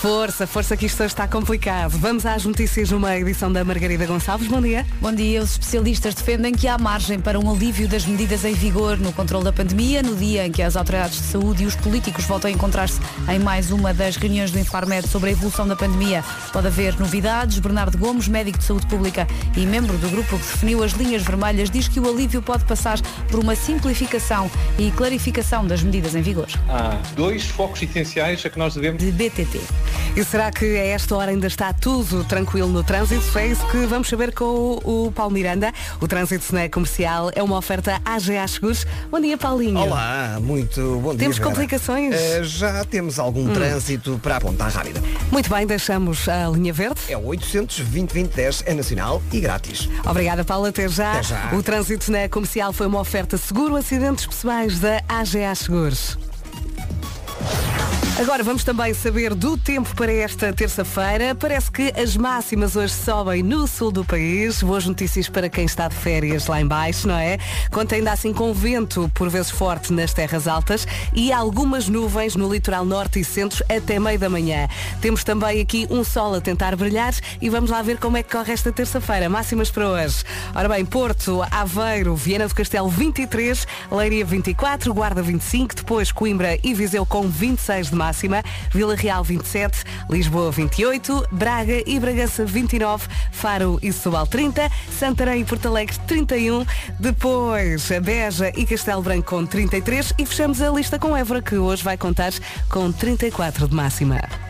Força, força que isto está complicado. Vamos às notícias numa edição da Margarida Gonçalves. Bom dia. Bom dia. Os especialistas defendem que há margem para um alívio das medidas em vigor no controle da pandemia, no dia em que as autoridades de saúde e os políticos voltam a encontrar-se em mais uma das reuniões do Infarmed sobre a evolução da pandemia. Pode haver novidades. Bernardo Gomes, médico de saúde pública e membro do grupo que definiu as linhas vermelhas, diz que o alívio pode passar por uma simplificação e clarificação das medidas em vigor. Há dois focos essenciais a que nós devemos. De BTT. E será que a esta hora ainda está tudo tranquilo no trânsito? É isso que vamos saber com o, o Paulo Miranda. O trânsito na comercial é uma oferta AGA Seguros. Bom dia, Paulinho. Olá, muito bom dia. Temos Vera. complicações? Eh, já temos algum trânsito para a ponta rápida. Muito bem, deixamos a linha verde. É o 800 2010 é nacional e grátis. Obrigada, Paulo. Até já. Até já. O trânsito na comercial foi uma oferta seguro acidentes pessoais da AGA Seguros. Agora vamos também saber do tempo para esta terça-feira. Parece que as máximas hoje sobem no sul do país. Boas notícias para quem está de férias lá em baixo, não é? Conta ainda assim com vento, por vezes forte, nas terras altas e algumas nuvens no litoral norte e centro até meio da manhã. Temos também aqui um sol a tentar brilhar e vamos lá ver como é que corre esta terça-feira. Máximas para hoje. Ora bem, Porto, Aveiro, Viena do Castelo 23, Leiria 24, Guarda 25, depois Coimbra e Viseu com 26 de máxima, Vila Real 27, Lisboa 28, Braga e Bragança 29, Faro e Setúbal 30, Santarém e Porto Alegre 31, depois Beja e Castelo Branco com 33 e fechamos a lista com Évora que hoje vai contar com 34 de máxima.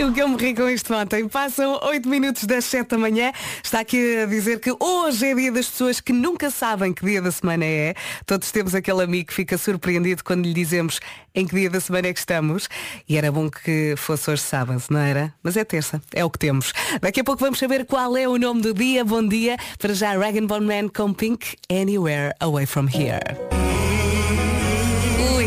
O que eu me com isto ontem. Passam 8 minutos das 7 da manhã. Está aqui a dizer que hoje é dia das pessoas que nunca sabem que dia da semana é. Todos temos aquele amigo que fica surpreendido quando lhe dizemos em que dia da semana é que estamos. E era bom que fosse hoje sábado, não era? Mas é terça, é o que temos. Daqui a pouco vamos saber qual é o nome do dia. Bom dia. Para já, Rag Bone Man com Pink Anywhere Away From Here.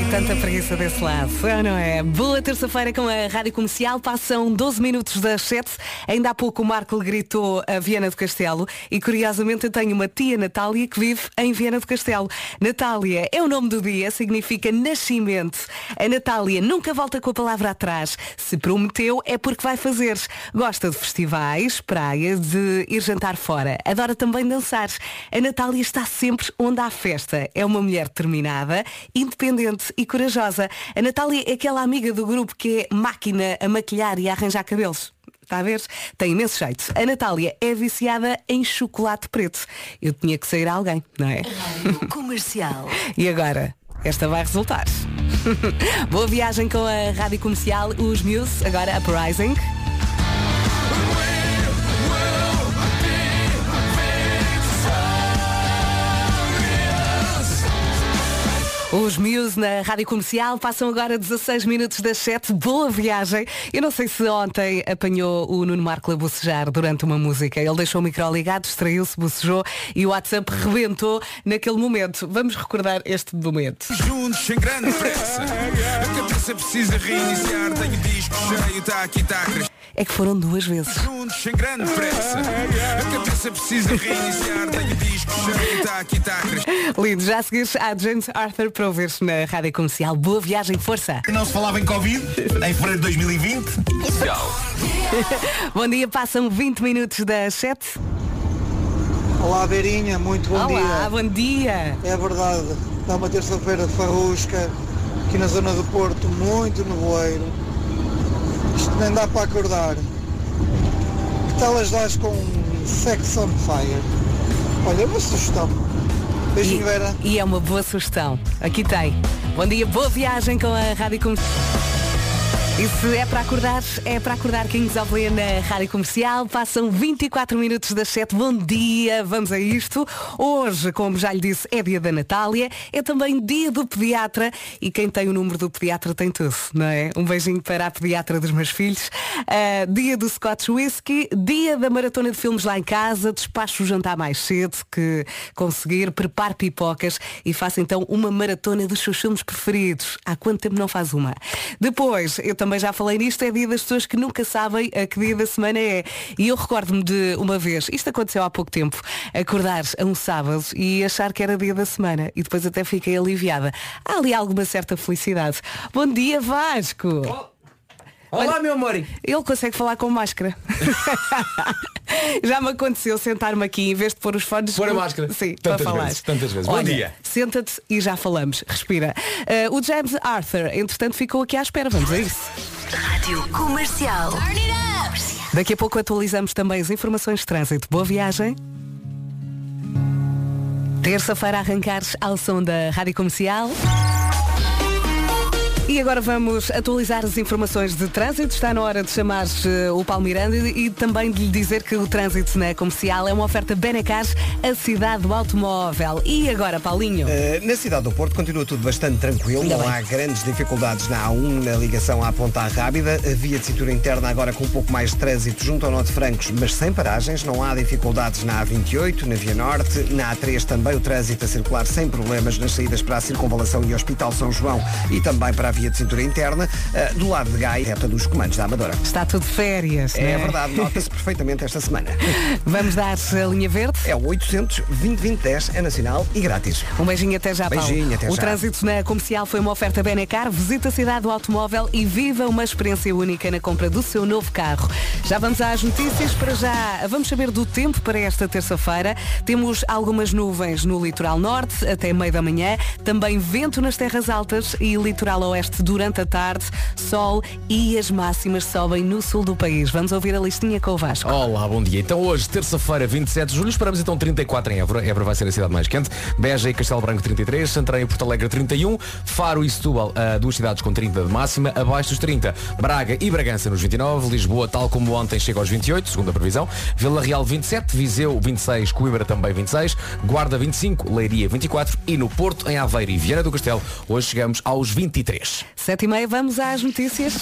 Tanta preguiça desse lado, não é? Boa terça-feira com a Rádio Comercial, passam 12 minutos das 7. Ainda há pouco o Marco gritou a Viana do Castelo e curiosamente eu tenho uma tia Natália que vive em Viana do Castelo. Natália é o nome do dia, significa nascimento. A Natália nunca volta com a palavra atrás. Se prometeu é porque vai fazer. Gosta de festivais, praias, de ir jantar fora. Adora também dançar. A Natália está sempre onde há festa. É uma mulher determinada, independente e corajosa. A Natália é aquela amiga do grupo que é máquina a maquilhar e a arranjar cabelos. Está a ver? Tem imenso jeito. A Natália é viciada em chocolate preto. Eu tinha que sair a alguém, não é? Comercial. E agora? Esta vai resultar. Boa viagem com a rádio comercial, os Muse, agora Uprising. Os Muse na Rádio Comercial passam agora 16 minutos das 7. Boa viagem. Eu não sei se ontem apanhou o Nuno Marco a bocejar durante uma música. Ele deixou o micro ligado, distraiu-se, bocejou e o WhatsApp rebentou naquele momento. Vamos recordar este momento. Juntos, sem grande pressa. A cabeça precisa reiniciar. Tenho disco cheio, tá aqui, tá a crescer. É que foram duas vezes. Juntos, sem grande pressa. A cabeça precisa reiniciar. Tenho disco cheio, tá aqui, tá a crescer. Lindo, já seguires a James Arthur para ouvir na Rádio Comercial. Boa viagem, força. Não se falava em Covid em fevereiro de 2020. Bom dia, passam 20 minutos das 7. Olá, Beirinha, muito bom Olá, dia. bom dia. É verdade, está uma terça-feira de farrusca, aqui na zona do Porto, muito nevoeiro. Isto nem dá para acordar. Que tal as dás com Sex on Fire? Olha, uma sugestão. Beijinho, Vera. E é uma boa sugestão. Aqui tem. Bom dia, boa viagem com a Rádio Comercial. E se é para acordar, é para acordar Kings of Leon na Rádio Comercial. Passam 24 minutos das 7. Bom dia, vamos a isto. Hoje, como já lhe disse, é dia da Natália. É também dia do pediatra. E quem tem o número do pediatra tem tudo, não é? Um beijinho para a pediatra dos meus filhos. Ah, dia do Scotch Whisky. Dia da maratona de filmes lá em casa. Despacho o jantar mais cedo que conseguir. Prepare pipocas e faça então uma maratona dos seus filmes preferidos. Há quanto tempo não faz uma? Depois, eu também também já falei nisto, é dia das pessoas que nunca sabem a que dia da semana é. E eu recordo-me de uma vez, isto aconteceu há pouco tempo, acordar a um sábado e achar que era dia da semana e depois até fiquei aliviada. Há ali alguma certa felicidade. Bom dia, Vasco! Olá, meu amor. Ele consegue falar com máscara. Já me aconteceu sentar-me aqui em vez de pôr os fones. Pôr a máscara. Sim, Tantas para falar. vezes, tantas vezes. Bom Olha, dia. Senta-te e já falamos. Respira. Uh, o James Arthur, entretanto, ficou aqui à espera. Vamos a isso. Rádio Comercial. Daqui a pouco atualizamos também as informações de trânsito. Boa viagem. Terça-feira arrancares ao som da Rádio Comercial. E agora vamos atualizar as informações de trânsito. Está na hora de chamar eh, o Paulo Miranda e também de lhe dizer que o trânsito na comercial é uma oferta Benecar, a cidade do automóvel. E agora, Paulinho? Eh, na cidade do Porto continua tudo bastante tranquilo, Ainda não bem. há grandes dificuldades na A1 na ligação à Ponta Rábida, a via de cintura interna agora com um pouco mais de trânsito junto ao Norte Francos, mas sem paragens, não há dificuldades na A28, na Via Norte, na A3 também o trânsito a circular sem problemas nas saídas para a Circunvalação e Hospital São João e também para a via de cintura interna, Eh, do lado de Gaia, reta dos comandos da Amadora. Está tudo férias. É não verdade, nota-se perfeitamente esta semana. Vamos dar a linha verde? É o 800 2010 é nacional e grátis. Um beijinho até já, Paulo. Beijinho, até o já. trânsito na comercial foi uma oferta Benecar. Visita a cidade do automóvel e viva uma experiência única na compra do seu novo carro. Já vamos às notícias. Para já, vamos saber do tempo para esta terça-feira. Temos algumas nuvens no litoral norte até meio da manhã. Também vento nas terras altas e litoral oeste durante a tarde. Sol e as máximas sobem no sul do país. Vamos ouvir a listinha com o Vasco. Olá, bom dia. Então hoje, terça-feira, 27 de julho, esperamos então 34 em Évora. Évora vai ser a cidade mais quente. Beja e Castelo Branco 33, Santarém e Porto Alegre 31, Faro e Setúbal, ah, duas cidades com 30 de máxima, abaixo dos 30. Braga e Bragança nos 29, Lisboa, tal como ontem, chega aos 28, segunda previsão. Vila Real 27, Viseu 26, Coimbra também 26, Guarda 25, Leiria 24 e no Porto, em Aveiro e Viana do Castelo, hoje chegamos aos 23. Sete e meia, vamos às notícias.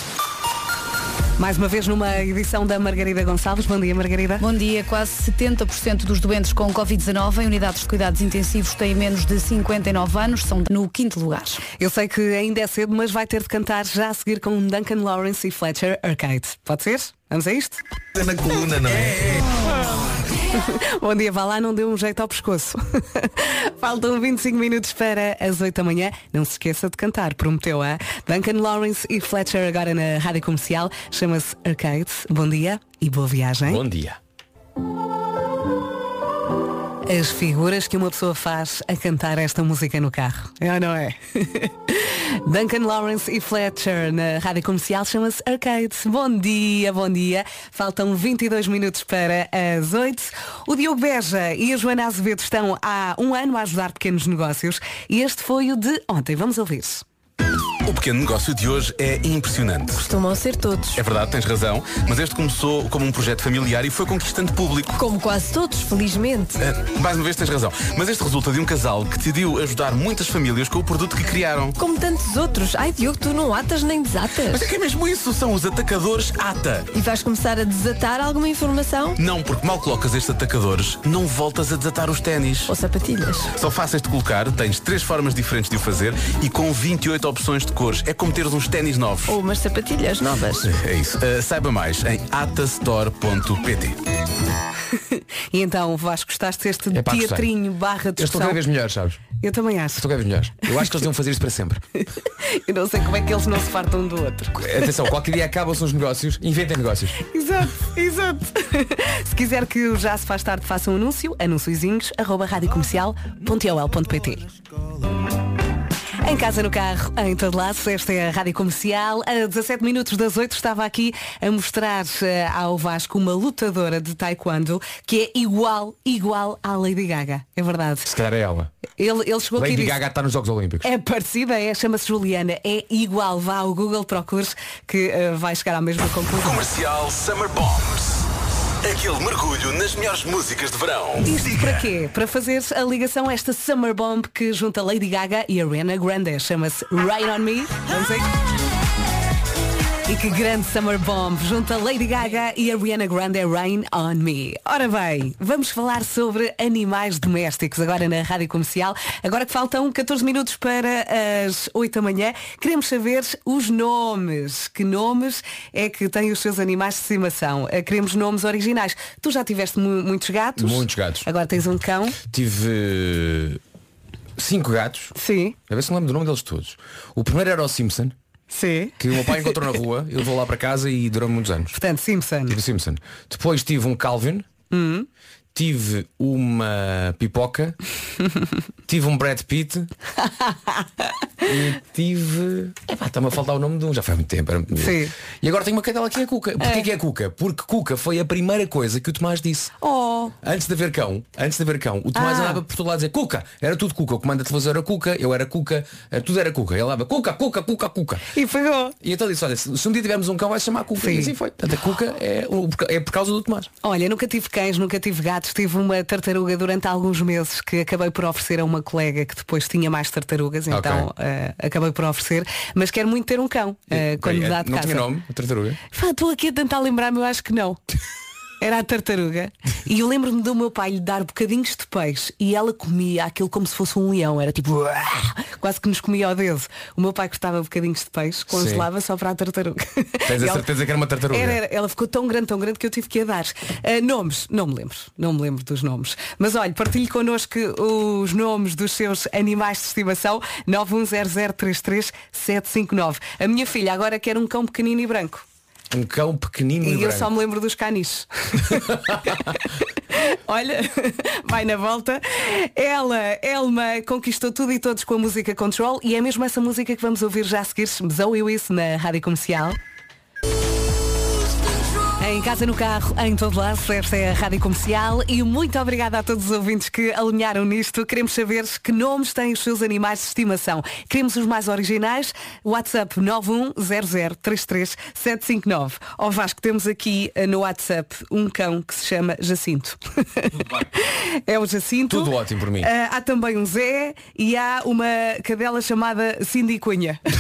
Mais uma vez numa edição da Margarida Gonçalves. Bom dia, Margarida. Bom dia. Quase 70% dos doentes com Covid-19 em unidades de cuidados intensivos têm menos de 59 anos, são no quinto lugar. Eu sei que ainda é cedo, mas vai ter de cantar já a seguir com Duncan Lawrence e Fletcher Arcade. Pode ser? Vamos a isto? Na coluna, não é? Bom dia, vá lá, não deu um jeito ao pescoço. Faltam 25 minutos para as 8 da manhã. Não se esqueça de cantar, prometeu a Duncan Lawrence e Fletcher agora na rádio comercial. Chama-se Arcade. Bom dia e boa viagem. Bom dia. As figuras que uma pessoa faz a cantar esta música no carro. É ou não é? Duncan Lawrence e Fletcher na rádio comercial chama-se Arcade. Bom dia, bom dia. Faltam 22 minutos para as 8. O Diogo Beja e a Joana Azevedo estão há um ano a ajudar pequenos negócios e este foi o de ontem. Vamos ouvir. O pequeno negócio de hoje é impressionante. Costumam ser todos. É verdade, tens razão, mas este começou como um projeto familiar e foi conquistando público. Como quase todos, felizmente. Eh, Mais uma vez tens razão, mas este resulta de um casal que decidiu ajudar muitas famílias com o produto que criaram. Como tantos outros. Ai, Diogo, tu não atas nem Mas desatas. é que é mesmo isso, são os atacadores ATA. E vais começar a desatar alguma informação? Não, porque mal colocas estes atacadores, não voltas a desatar os ténis. Ou sapatilhas? São fáceis de colocar, tens três formas diferentes de o fazer e com 28 opções de cores. É como teres uns ténis novos. Ou umas sapatilhas novas? É isso. Uh, saiba mais em atastore.pt. E então, Vasco, gostaste deste É teatrinho barra Eu estou cada vez melhor, sabes? Eu também acho. Estou cada vez melhor. Eu acho que eles deviam fazer isto para sempre. Eu não sei como é que eles não se fartam um do outro. Atenção, qualquer dia acabam-se os negócios, inventem negócios. Exato, exato. Se quiser que o Já se faz tarde faça um anúncio, anunciozinhos, arroba radiocomercial.ol.pt em casa, no carro, em todo lado, esta é a Rádio Comercial. A 17 minutos das 8 estava aqui a mostrar eh, ao Vasco uma lutadora de taekwondo que é igual, igual à Lady Gaga. É verdade. Se calhar é ela. Ele, ele chegou aqui e Lady disse, Gaga está nos Jogos Olímpicos. é parecida, é, chama-se Juliana, é igual. Vá ao Google, procures que eh, vai chegar à mesma conclusão. Comercial Summer Bombs. Aquele mergulho nas melhores músicas de verão. Isto para quê? Para fazer a ligação a esta Summer Bomb que junta Lady Gaga e Ariana Grande. Chama-se Rain On Me. Vamos aí. E que grande Summer Bomb junto a Lady Gaga e a Rihanna Grande Rain on Me. Ora bem, vamos falar sobre animais domésticos agora na Rádio Comercial. Agora que faltam 14 minutos para as 8 da manhã, queremos saber os nomes. Que nomes é que têm os seus animais de estimação? Eh, Queremos nomes originais. Tu já tiveste mu- muitos gatos? Muitos gatos. Agora tens um cão? Tive cinco gatos. Sim. A ver se me lembro do nome deles todos. O primeiro era o Simpson. Sim. Que o meu pai encontrou na rua, eu vou lá para casa e durou muitos anos. Portanto, Simpson. Tive Simpson. Depois tive um Calvin. Hum. Tive uma pipoca. tive um Brad Pitt. e tive. Epá, está-me a faltar o nome de um, já foi há muito tempo. Sim. E agora tenho uma cadela que é a Cuca. Porquê que é a Cuca? Porque Cuca foi a primeira coisa que o Tomás disse. Oh. Antes de haver cão, antes de haver cão, o Tomás Ah. andava por todo lado a dizer Cuca, era tudo Cuca, o comando da televisão era Cuca, eu era Cuca, eh, tudo era Cuca. Ele andava Cuca, Cuca, Cuca, Cuca. E pegou. E então disse, olha, se um dia tivermos um cão vai chamar Cuca. Sim. E assim foi. Portanto, a Cuca é, é por causa do Tomás. Olha, nunca tive cães, nunca tive gatos, tive uma tartaruga durante alguns meses que acabei por oferecer a uma colega que depois tinha mais tartarugas, então eh, acabei por oferecer, mas quero muito ter um cão eh, quando me Eh, dá de não casa. tinha nome, a tartaruga. Estou aqui a tentar lembrar-me, eu acho que não. Era a tartaruga. E eu lembro-me do meu pai lhe dar bocadinhos de peixe e ela comia aquilo como se fosse um leão. Era tipo, "Uah!" quase que nos comia ao dedo. O meu pai cortava bocadinhos de peixe, congelava só para a tartaruga. Tens a ela- certeza que era uma tartaruga? Era, era. ela ficou tão grande, tão grande que eu tive que a dar. Ah, nomes, não me lembro, não me lembro dos nomes. Mas olha, partilhe connosco os nomes dos seus animais de estimação 910033759. A minha filha agora quer um cão pequenino e branco. Um cão pequenino e, E eu branco. só me lembro dos caniches. Olha, vai na volta. Ela, Elma, conquistou tudo e todos com a música Control e é mesmo essa música que vamos ouvir já a seguir. Zoe Lewis na Rádio Comercial. Em casa, no carro, em todo lado, esta é a Rádio Comercial e muito obrigada a todos os ouvintes que alinharam nisto. Queremos saber que nomes têm os seus animais de estimação. Queremos os mais originais. WhatsApp 910033759. Ó Vasco, temos aqui eh, no WhatsApp um cão que se chama Jacinto. é o Jacinto. Tudo ótimo por mim. Ah, há também um Zé e há uma cadela chamada Cindy Cunha.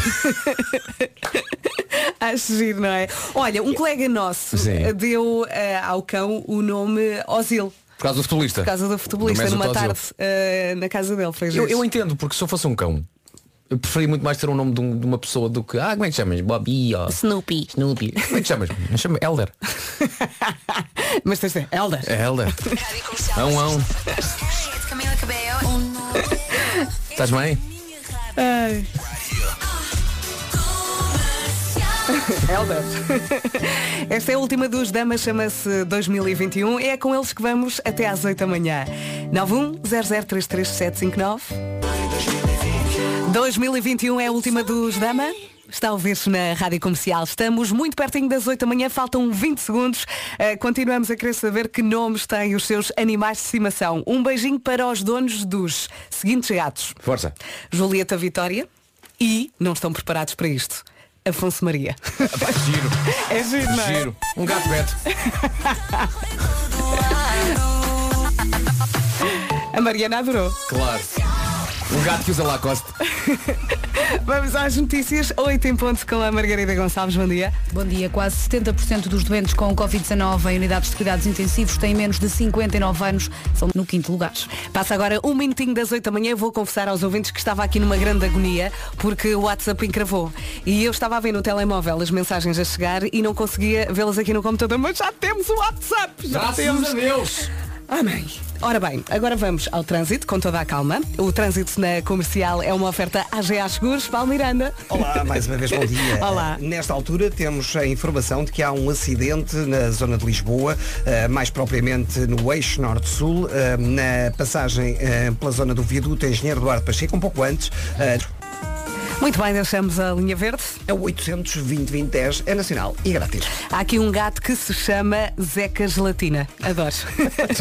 Acho giro, não é? Olha, um colega nosso Sim. Eh, deu eh, ao cão o nome Osil. Por causa do futebolista. Por causa do futebolista, Do numa tarde eh, na casa dele. Foi Eu, eu entendo, porque se eu fosse um cão, eu preferia muito mais ter um nome de, um- de uma pessoa do que. Ah, como é que te chamas? Bobby ou Snoopy. Snoopy. Como é que te chamas? Eu chamo Elder. Mas tens de ser Elder. É Elder. Ão, ão. Estás bem? Ai. Elder. Esta é a última dos damas, chama-se 2021. É com eles que vamos até às 8 da manhã. 910033759. 2021 é a última dos Dama. Está a ouvir-se na Rádio Comercial. Estamos muito pertinho das 8 da manhã, faltam 20 segundos. Eh, continuamos a querer saber que nomes têm os seus animais de estimação. Um beijinho para os donos dos seguintes gatos. Força. Julieta Vitória e, não estão preparados para isto, Afonso Maria. Pá, giro. É giro, não é? Giro. Um gato beto. A Mariana adorou. Claro. Um gato que usa Lacoste. Vamos às notícias, 8 em ponto com a Margarida Gonçalves. Bom dia. Bom dia. Quase 70% dos doentes com Covid-19 em unidades de cuidados intensivos têm menos de 59 anos. São no quinto lugar. Passa agora um minutinho das 8 da manhã. Vou confessar aos ouvintes que estava aqui numa grande agonia porque o WhatsApp encravou. E eu estava a ver no telemóvel as mensagens a chegar e não conseguia vê-las aqui no computador. Mas já temos o WhatsApp! Já temos. Deus. Amém. Ora bem, agora vamos ao trânsito com toda a calma. O trânsito na comercial é uma oferta AGA Seguros. Paulo Miranda. Olá, mais uma vez bom dia. Olá. Nesta altura temos a informação de que há um acidente na zona de Lisboa, eh, mais propriamente no eixo norte-sul, eh, na passagem eh, pela zona do viaduto Engenheiro Eduardo Pacheco, um pouco antes. Muito bem, deixamos a linha verde. É o 800 2010 é nacional e grátis. Há aqui um gato que se chama Zeca Gelatina. Adoro.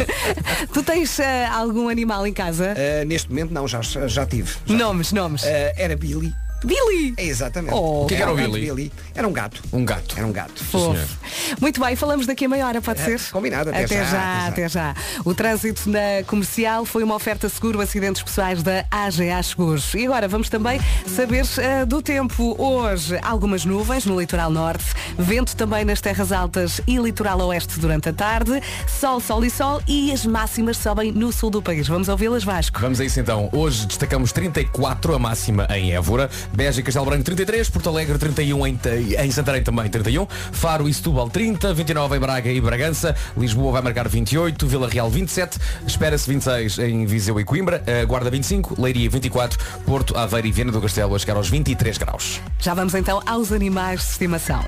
tu tens ah, algum animal em casa? Eh, neste momento não, já, já tive. Já Nomes, nomes. Eh, era Billy. Billy! É exatamente. Oh. O que é que era o um gato Billy? Era um gato. Um gato. Era um gato. Fofo. Muito bem, falamos daqui a meia hora, pode ser? combinado, até até já, já, até já. O trânsito na comercial foi uma oferta seguro acidentes pessoais da AGA Seguros. E agora vamos também saber eh, do tempo. Hoje, algumas nuvens no litoral norte, vento também nas terras altas e litoral oeste durante a tarde, sol, sol e sol e as máximas sobem no sul do país. Vamos ouvi-las, Vasco. Vamos a isso então. Hoje destacamos 34 a máxima em Évora, Beja e Castelo Branco 33, Porto Alegre 31 em, em Santarém também 31, Faro e Setúbal 30, 29 em Braga e Bragança, Lisboa vai marcar 28, Vila Real 27, espera-se 26 em Viseu e Coimbra, eh, Guarda 25, Leiria 24, Porto, Aveiro e Viana do Castelo a chegar aos 23 graus. Já vamos então aos animais de estimação.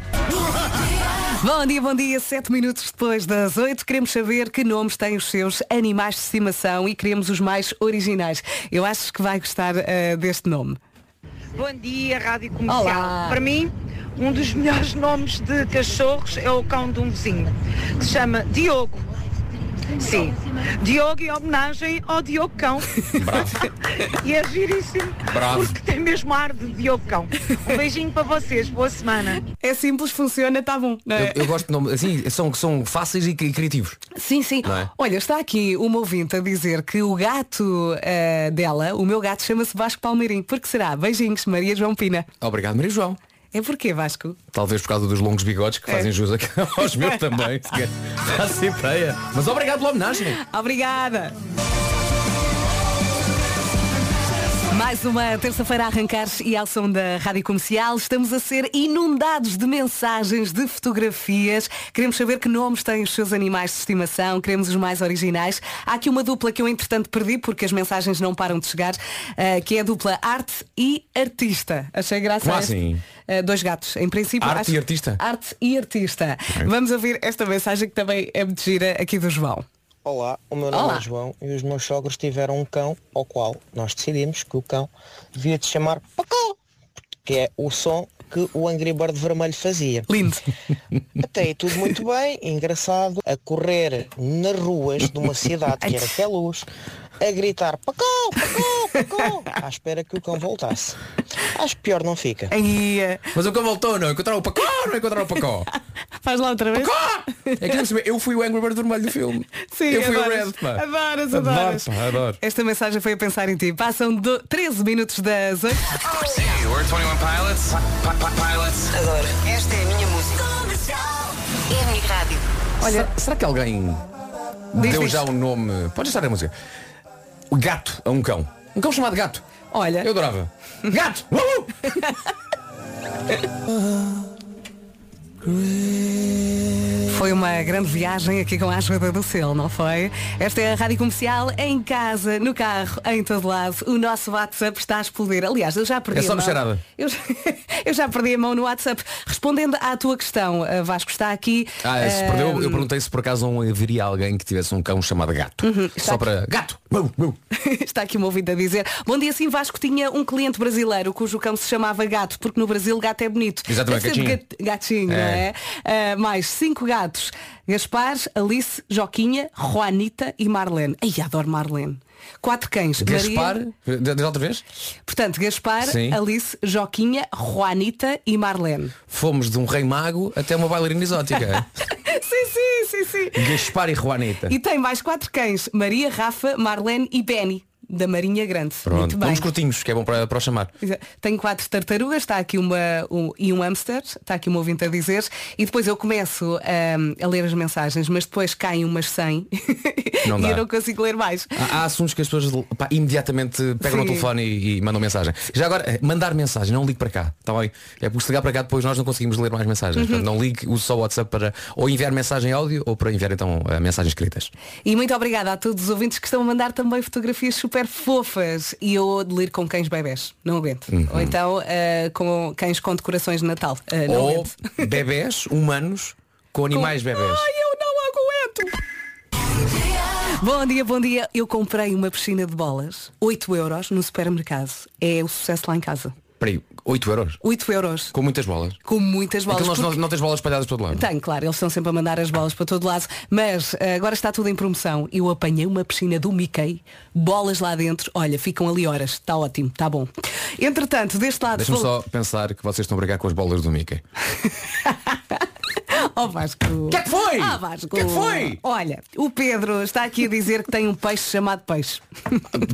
Bom dia, bom dia. Sete minutos depois das oito, queremos saber que nomes têm os seus animais de estimação e queremos os mais originais. Eu acho que vai gostar eh, deste nome. Bom dia, Rádio Comercial. Olá. Para mim, um dos melhores nomes de cachorros é o cão de um vizinho, que se chama Diogo. Sim, Diogo em homenagem ao Diogo Cão. e é giríssimo, Bravo. porque tem mesmo ar de Diogo Cão. Um beijinho para vocês, boa semana. É simples, funciona, está bom. não é? Eu, eu gosto de nomes, assim, são, são fáceis e cri- criativos. Sim, sim. É? Olha, está aqui uma ouvinte a dizer que o gato eh, dela, o meu gato, chama-se Vasco Palmeirim. Por que será? Beijinhos, Maria João Pina. Obrigado, Maria João. É porquê, Vasco? Talvez por causa dos longos bigodes que É. fazem jus aos meus também. sequer. Faço ideia. Mas obrigado pela homenagem. Obrigada. Mais uma terça-feira a arrancar e ao som da Rádio Comercial estamos a ser inundados de mensagens, de fotografias. Queremos saber que nomes têm os seus animais de estimação, queremos os mais originais. Há aqui uma dupla que eu entretanto perdi porque as mensagens não param de chegar, eh, que é a dupla arte e artista. Achei graça. Como a assim? Eh, dois gatos. Em princípio. Arte acho- e artista? Arte e artista. Vamos ouvir esta mensagem que também é muito gira aqui do João. Olá, o meu nome Olá. é João e os meus sogros tiveram um cão ao qual nós decidimos que o cão devia de chamar Pacó, que é o som que o Angry Bird vermelho fazia. Lindo. Até aí tudo muito bem, engraçado, a correr nas ruas de uma cidade que era até luz, a gritar Pacó, Pacó, Pacó, à espera que o cão voltasse. Acho que pior não fica. Mas o que voltou, não encontrar o pacó, não encontrar o pacó. faz lá outra vez. É que eu fui o Angry Bird vermelho do filme. Sim, eu fui adoras, o Red, pá. Adoras, Adoro, adoras. pá, adoro. Esta mensagem foi a pensar em ti. Passam do 13 minutos das 8. We're 21 Pilots. Pilots. Adoro. Esta é a minha música. É a minha rádio. Olha, Será, que alguém Diz, deu já um nome? Pode estar a música. O gato a um cão. Um cão chamado gato. olha, Eu adorava. Gato! Uhul! foi uma grande viagem aqui com a ajuda do selo, não foi? Esta é a Rádio Comercial, em casa, no carro, em todo lado. O nosso WhatsApp está a explodir. Aliás, eu já perdi É só a mão. Eu, já- eu já perdi a mão no WhatsApp. Respondendo à tua questão, a Vasco está aqui. Ah, se eh, perdeu, eu perguntei se por acaso não haveria alguém que tivesse um cão chamado gato. Uhum, Só aqui. para. Gato! Está aqui uma ouvinte a dizer Bom dia, sim, Vasco tinha um cliente brasileiro Cujo cão se chamava Gato Porque no Brasil gato é bonito Exatamente, de gatinho. gat- gatinho, não é? Ah, mais cinco gatos Gaspar, Alice, Joquinha, Juanita e Marlene Ai, adoro Marlene Quatro cães Gaspar. Maria... Diz outra vez? Portanto, Gaspar, Sim. Alice, Joquinha, Juanita e Marlene Fomos de um rei mago até uma bailarina exótica. Sim, sim, sim, sim Gaspar e Juanita. E tem mais quatro cães Maria, Rafa, Marlene e Benny Da Marinha Grande Pronto, Muito bem vamos curtinhos, que é bom para, para o chamar. Tenho quatro tartarugas, está aqui uma um, e um hamster, está aqui uma ouvinte a dizer, e depois eu começo ahm, a ler as mensagens, mas depois caem umas 100 Não e eu não consigo ler mais. Há, há assuntos que as pessoas pá, imediatamente pegam Sim. telefone e, e mandam mensagem. Já agora, eh, mandar mensagem, não ligue para cá, está bem? É porque se ligar para cá depois nós não conseguimos ler mais mensagens. Uhum. Portanto, não ligue, use só o WhatsApp para ou enviar mensagem áudio ou para enviar então eh, mensagens escritas. E muito obrigada a todos os ouvintes que estão a mandar também fotografias super fofas e eu deliro com cães bebés, não aguento. Uhum. Ou então ah, com cães com decorações de Natal, ah, não ou aguento. bebés humanos com animais bebés. Ai, eu não aguento! Bom dia, bom dia. Eu comprei uma piscina de bolas, 8 euros, no supermercado. É o sucesso lá em casa. Peraí, 8 euros? 8 euros. Com muitas bolas. Com muitas bolas. Então nós porque- não, não tens bolas espalhadas por todo lado. Tem, claro, eles estão sempre a mandar as bolas para todo lado. Mas eh, agora está tudo em promoção. Eu apanhei uma piscina do Mickey, bolas lá dentro. Olha, ficam ali horas. Está ótimo, está bom. Entretanto, deste lado. Deixa-me vou- só pensar que vocês estão a brigar com as bolas do Mickey. Oh Vasco. O que é que foi? Ah, Vasco. O que é que foi? Olha, o Pedro está aqui a dizer que tem um peixe chamado peixe.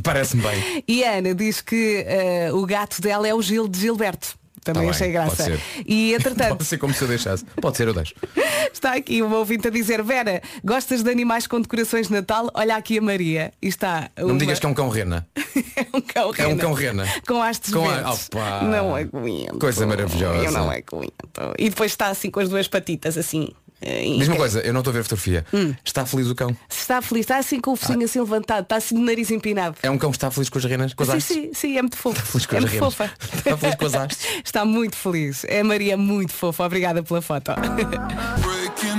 Parece-me bem. E a Ana diz que eh, o gato dela é o Gil de Gilberto. Também Tá achei bem, graça. pode ser. E entretanto, Pode ser como se eu deixasse. Pode ser, eu deixo. está aqui uma ouvinte a dizer, Vera, gostas de animais com decorações de Natal? Olha aqui a Maria. E está Não me uma- digas que é um cão rena. um cão É um rena. cão rena. Com hastes Com a- verdes. Opa. Não aguento. Coisa maravilhosa. Eu não aguento. E depois está assim com as duas patitas assim. Eh, Diz-me uma coisa, eu não estou a ver a fotografia. Hum. Está feliz o cão? Está feliz, está assim com o focinho assim levantado, está assim de nariz empinado. É um cão que está feliz com as renas? Com as sim, hastes? sim, sim, é muito fofo. feliz com é as muito renas. fofa. Está feliz com as hastes. Está muito feliz. É a Maria muito fofa. Obrigada pela foto.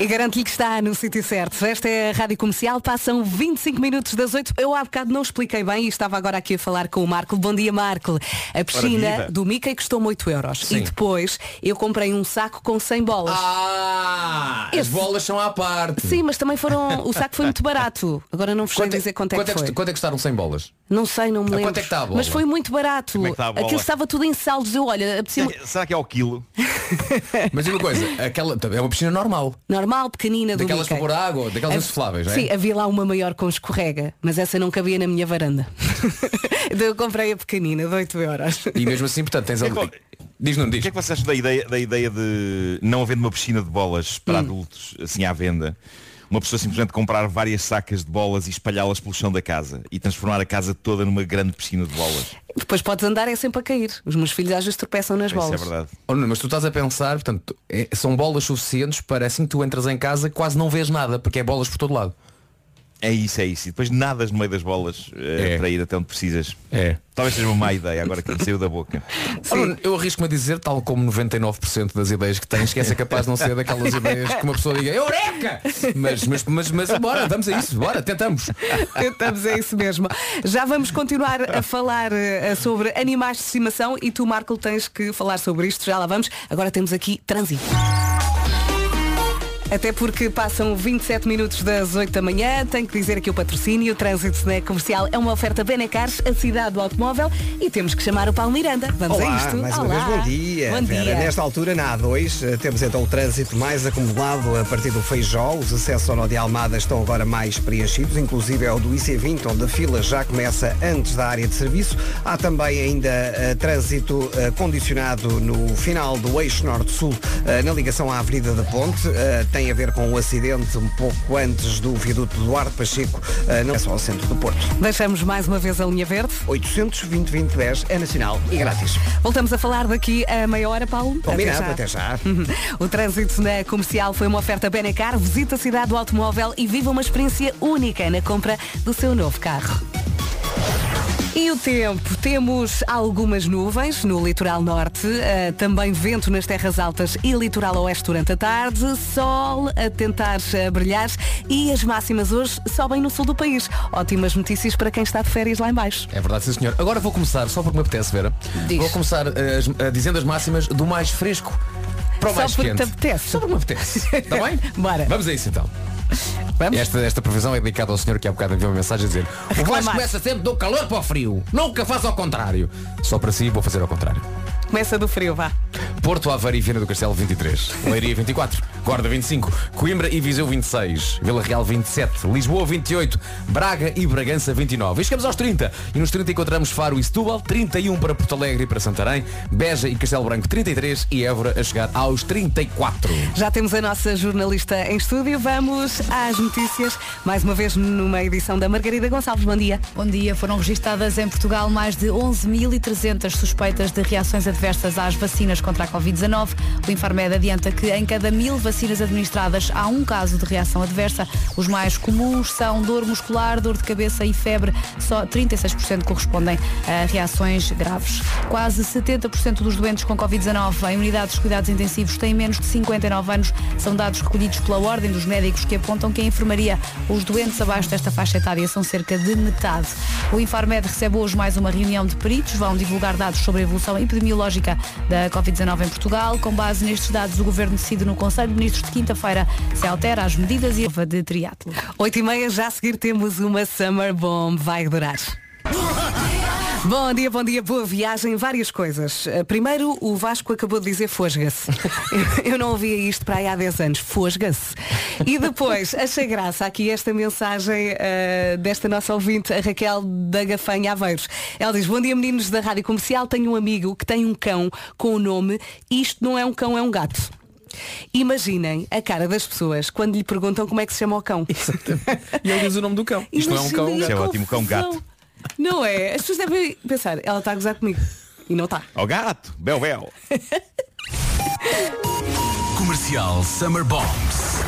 E garanto-lhe que está no sítio certo. Esta é a Rádio Comercial, passam 25 minutos das 8. Eu há bocado não expliquei bem e estava agora aqui a falar com o Marco. Bom dia, Marco. A piscina do Mickey custou-me 8 euros. Sim. E depois eu comprei um saco com 100 bolas. Ah, as Esse- bolas são à parte. Sim, mas também foram. O saco foi muito barato. Agora não vos sei é- dizer quanto é quanto que foi. quanto é que custaram 100 bolas? Não sei, não me A lembro. quanto é que está a bola? Mas foi muito barato. É a? Aquilo estava tudo em saldos. Eu, olha, apetecia Será que é ao quilo? Mas diga uma coisa, aquela é uma piscina normal. normal, pequenina do Daquelas para pôr água, daquelas Hav- insufláveis, não é? Sim, havia lá uma maior com escorrega, mas essa não cabia na minha varanda. então eu comprei a pequenina, de 8 euros. E mesmo assim, portanto, tens ali. Diz não O diz. que é que vocês acham da ideia, da ideia de não havendo uma piscina de bolas para Hum. adultos assim à venda? Uma pessoa simplesmente comprar várias sacas de bolas e espalhá-las pelo chão da casa e transformar a casa toda numa grande piscina de bolas. Depois podes andar é sempre a cair. Os meus filhos às vezes tropeçam nas Isso é bolas. verdade. Oh, Nuno, mas tu estás a pensar, portanto, é- são bolas suficientes para assim que tu entras em casa quase não vês nada, porque é bolas por todo lado. É isso, é isso. E depois nadas no meio das bolas eh, É. para ir até onde precisas. É. Talvez seja uma má ideia agora que me saiu da boca. Nuno, eu arrisco-me a dizer, tal como 99% das ideias que tens, que essa é capaz de não ser daquelas ideias que uma pessoa diga Eureka! Mas, mas, mas, mas bora, vamos a isso, bora, tentamos. Tentamos, é isso mesmo. Já vamos continuar a falar eh, sobre animais de estimação e tu, Marco, tens que falar sobre isto. Já lá vamos. Agora temos aqui trânsito. Até porque passam 27 minutos das 8 da manhã, tenho que dizer aqui o patrocínio, o trânsito comercial é uma oferta Benecars, a cidade do automóvel, e temos que chamar o Paulo Miranda. Vamos Olá, a isto. mais uma Olá. vez bom dia. Bom Vera. dia. Nesta altura, na A2, eh, temos então o trânsito mais acumulado a partir do Feijó. Os acessos ao Nó de Almada estão agora mais preenchidos, inclusive é o do IC20, onde a fila já começa antes da área de serviço. Há também ainda eh, trânsito eh, condicionado no final do eixo norte-sul, eh, na ligação à Avenida da Ponte. Eh, tem a ver com o acidente um pouco antes do viaduto Duarte Pacheco, eh, não é só ao centro do Porto. Deixamos mais uma vez a linha verde. 820 2010 é nacional e grátis. Voltamos a falar daqui a meia hora, Paulo. Combinado, até já. O trânsito na comercial foi uma oferta Benecar. Visita a cidade do automóvel e viva uma experiência única na compra do seu novo carro. E o tempo? Temos algumas nuvens no litoral norte, eh, também vento nas terras altas e litoral oeste durante a tarde, sol a tentar eh, brilhar e as máximas hoje sobem no sul do país. Ótimas notícias para quem está de férias lá em baixo. É verdade, sim senhor. Agora vou começar, só porque me apetece, Vera. Diz. Vou começar as- eh, dizendo as máximas do mais fresco para o Só mais porque quente. te apetece. Só porque me apetece. Está bem? Bora. Vamos a isso então. Esta, esta previsão é dedicada ao senhor que há bocado enviou uma mensagem a dizer O Vasco começa sempre do calor para o frio. Nunca faz ao contrário. Só para si vou fazer ao contrário. Começa do frio, vá. Porto Aveiro e Viana do Castelo 23, Leiria 24, Guarda 25, Coimbra e Viseu 26, Vila Real 27, Lisboa 28, Braga e Bragança 29. E chegamos aos 30 e nos 30 encontramos Faro e Setúbal, 31 para Porto Alegre e para Santarém, Beja e Castelo Branco 33 e Évora a chegar aos 34. Já temos a nossa jornalista em estúdio. Vamos às notícias. Mais uma vez numa edição da Margarida Gonçalves. Bom dia. Bom dia. Foram registadas em Portugal mais de 11.300 suspeitas de reações adversas às vacinas contra a Covid-19. O Infarmed adianta que em cada mil vacinas administradas há um caso de reação adversa. Os mais comuns são dor muscular, dor de cabeça e febre. Só 36% correspondem a reações graves. Quase 70% dos doentes com Covid-19 em unidades de cuidados intensivos têm menos de 59 anos. São dados recolhidos pela Ordem dos Médicos que apontam que em enfermaria os doentes abaixo desta faixa etária são cerca de metade. O Infarmed recebe hoje mais uma reunião de peritos. Vão divulgar dados sobre a evolução epidemiológica da Covid-19 em Portugal. Com base nestes dados, o Governo decide no Conselho de Ministros de quinta-feira se altera as medidas e de triatlo. 8 e meia, já a seguir temos uma Summer Bomb. Vai durar. Bom dia, bom dia, boa viagem, várias coisas. Uh, Primeiro, o Vasco acabou de dizer fosga-se. Eu não ouvia isto para aí há 10 anos, fosga-se. E depois, achei graça aqui esta mensagem uh, desta nossa ouvinte, a Raquel da Gafanha Aveiros. Ela diz, bom dia meninos da Rádio Comercial, tenho um amigo que tem um cão com o nome Isto não é um cão, é um gato. Imaginem a cara das pessoas quando lhe perguntam como é que se chama o cão. E ele diz o nome do cão. Isto não é um cão, é um é ótimo, cão gato. Não é? As pessoas devem pensar, ela está a gozar comigo. E não está. Ó gato, bel bel. Comercial Summer Bombs.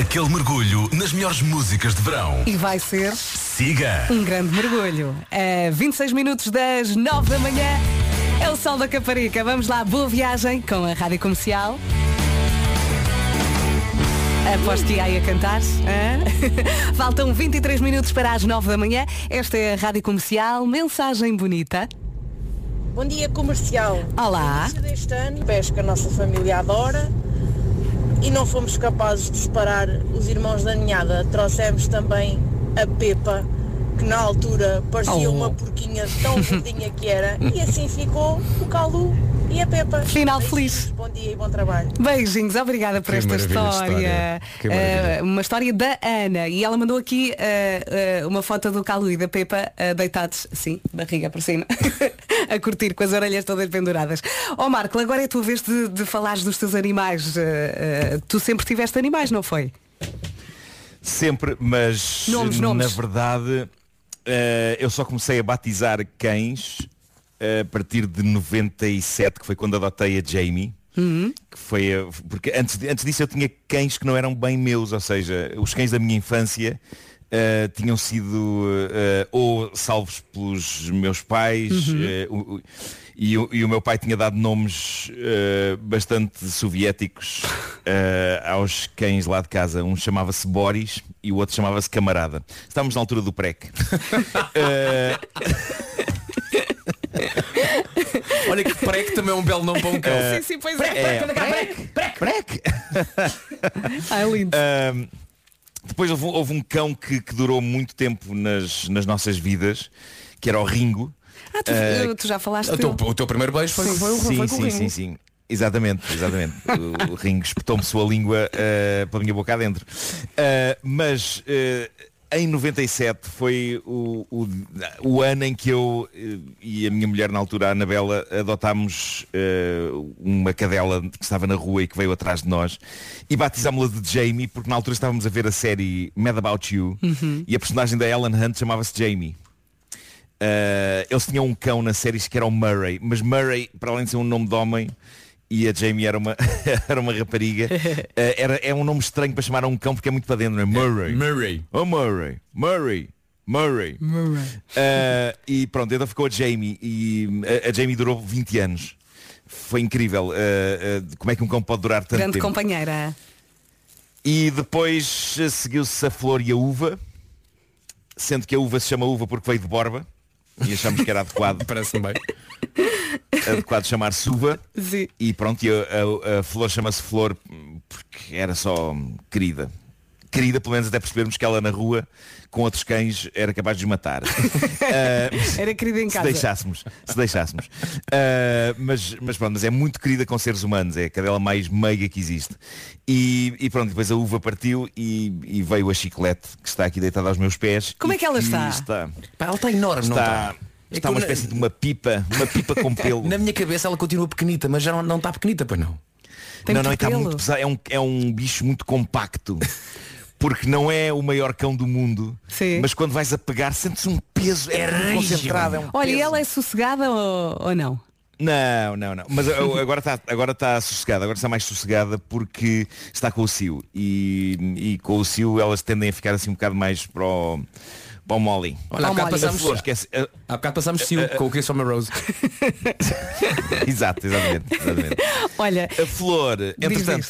Aquele mergulho nas melhores músicas de verão. E vai ser Siga. um grande mergulho. A 26 minutos das 9 da manhã é o sol da Caparica. Vamos lá, boa viagem com a Rádio Comercial. Aposto aí a cantar. hã? Faltam 23 minutos para as 9 da manhã. Esta é a Rádio Comercial. Mensagem bonita. Bom dia comercial. Olá. No deste ano, pesca a nossa família adora e não fomos capazes de separar os irmãos da ninhada. Trouxemos também a Pepa, que na altura parecia Oh. uma porquinha tão gordinha que era, e assim ficou o Calu e a Pepa. Final feliz. Bom dia e bom trabalho. Beijinhos, obrigada por Que esta história. história. Eh, uma história da Ana. E ela mandou aqui eh, eh, uma foto do Calu e da Pepa deitados, assim, barriga por cima, a curtir com as orelhas todas penduradas. Ó Marco, agora é a tua vez de, de falares dos teus animais. Tu sempre tiveste animais, não foi? Sempre, mas Nomes, na nomes. verdade eh, eu só comecei a batizar cães eh, a partir de 97, que foi quando adotei a Jamie. Que foi porque antes, antes disso eu tinha cães que não eram bem meus, ou seja, os cães da minha infância eh, tinham sido ou salvos pelos meus pais Uhum. E, o, e o meu pai tinha dado nomes eh, bastante soviéticos eh, aos cães lá de casa. Um chamava-se Boris e o outro chamava-se Camarada. Estávamos na altura do PREC. Eh, Olha que que também é um belo nome para um cão. Eh, sim, sim, pois é. é, Prec, prec, prec. Ai, lindo. Ahm, depois houve, um- houve um cão que, que durou muito tempo nas, nas nossas vidas, que era o Ringo. Ah, tu, Ah, tu já falaste O teu, o teu primeiro beijo foi, foi, o- sim, foi sim, Ringo. sim, sim. Exatamente, exatamente. O, Ringo espetou-me sua língua eh, pela minha boca adentro. Ah, mas eh, em 97 foi o, o, o ano em que eu e a minha mulher na altura, a Anabela, adotámos uma cadela que estava na rua e que veio atrás de nós e batizámos-la de Jamie porque na altura estávamos a ver a série Mad About You Uhum. e a personagem da Ellen Hunt chamava-se Jamie. Uh, eles tinham um cão na série que era o Murray, mas Murray, para além de ser um nome de homem, e a Jamie era uma, era uma rapariga, uh, era, é um nome estranho para chamar a um cão porque é muito para dentro, não é? Murray. Murray. Oh Murray. Murray. Murray. Uh, e pronto, então ficou a Jamie e a, a Jamie durou 20 anos. Foi incrível. uh, uh, como é que um cão pode durar tanto Grande tempo? companheira. E depois seguiu-se a flor e a uva, sendo que a uva se chama uva porque veio de Borba e achamos que era adequado. Parece-me bem. Adequado chamar-se uva. Sim. E pronto, e a, a- a flor chama-se flor porque era só querida. Querida, pelo menos até percebermos que ela na rua, com outros cães, era capaz de os matar. Ah, Era querida em se casa. deixássemos, se deixássemos. Ah, mas, mas pronto, mas é muito querida com seres humanos, é a cadela mais meiga que existe. E, e pronto, depois a uva partiu e, e veio a chiclete, que está aqui deitada aos meus pés. Como é que ela E está? Pá, ela está enorme, não Está, está? É está uma espécie de uma pipa, uma pipa com pelo. Na minha cabeça ela continua pequenita, mas já não, não está pequenita, pois não. Tem não, não, está muito pesado. É um, é um bicho muito compacto. Porque não é o maior cão do mundo. Sim. Mas quando vais a pegar, sentes um peso. É, rígido. concentrado. É um Olha, e peso. ela é sossegada ou, ou não? Não, não, não. Mas agora está agora está sossegada, agora está mais sossegada porque está com o Cio. E, e com o Cio elas tendem a ficar assim um bocado mais para o, para o Molly. Olha, há bocado passamos, Flor, esquece- a- há bocado passamos Sil com o Chris Rose. Exato, exatamente. exatamente. Olha, A Flor, entretanto,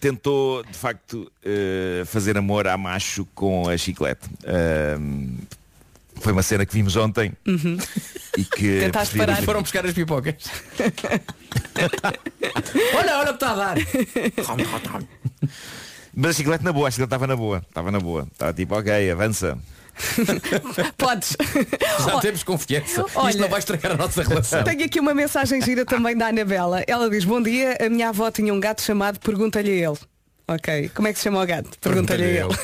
tentou de facto eh, fazer amor a macho com a chiclete. Ehm, foi uma cena que vimos ontem Uhum. e que Tentaste parar. Foram buscar as pipocas. olha, olha o que está a dar. Mas a chiclete na boa, a chiclete estava na boa, estava na boa. Estava tipo, ok, avança. Podes. Já temos confiança. Olha, Isto não vai estragar a nossa relação. Tenho aqui uma mensagem gira também da Anabela. Ela diz, bom dia, a minha avó tinha um gato chamado Pergunta-lhe a ele. Ok, como é que se chama o gato? Pergunta-lhe a ele.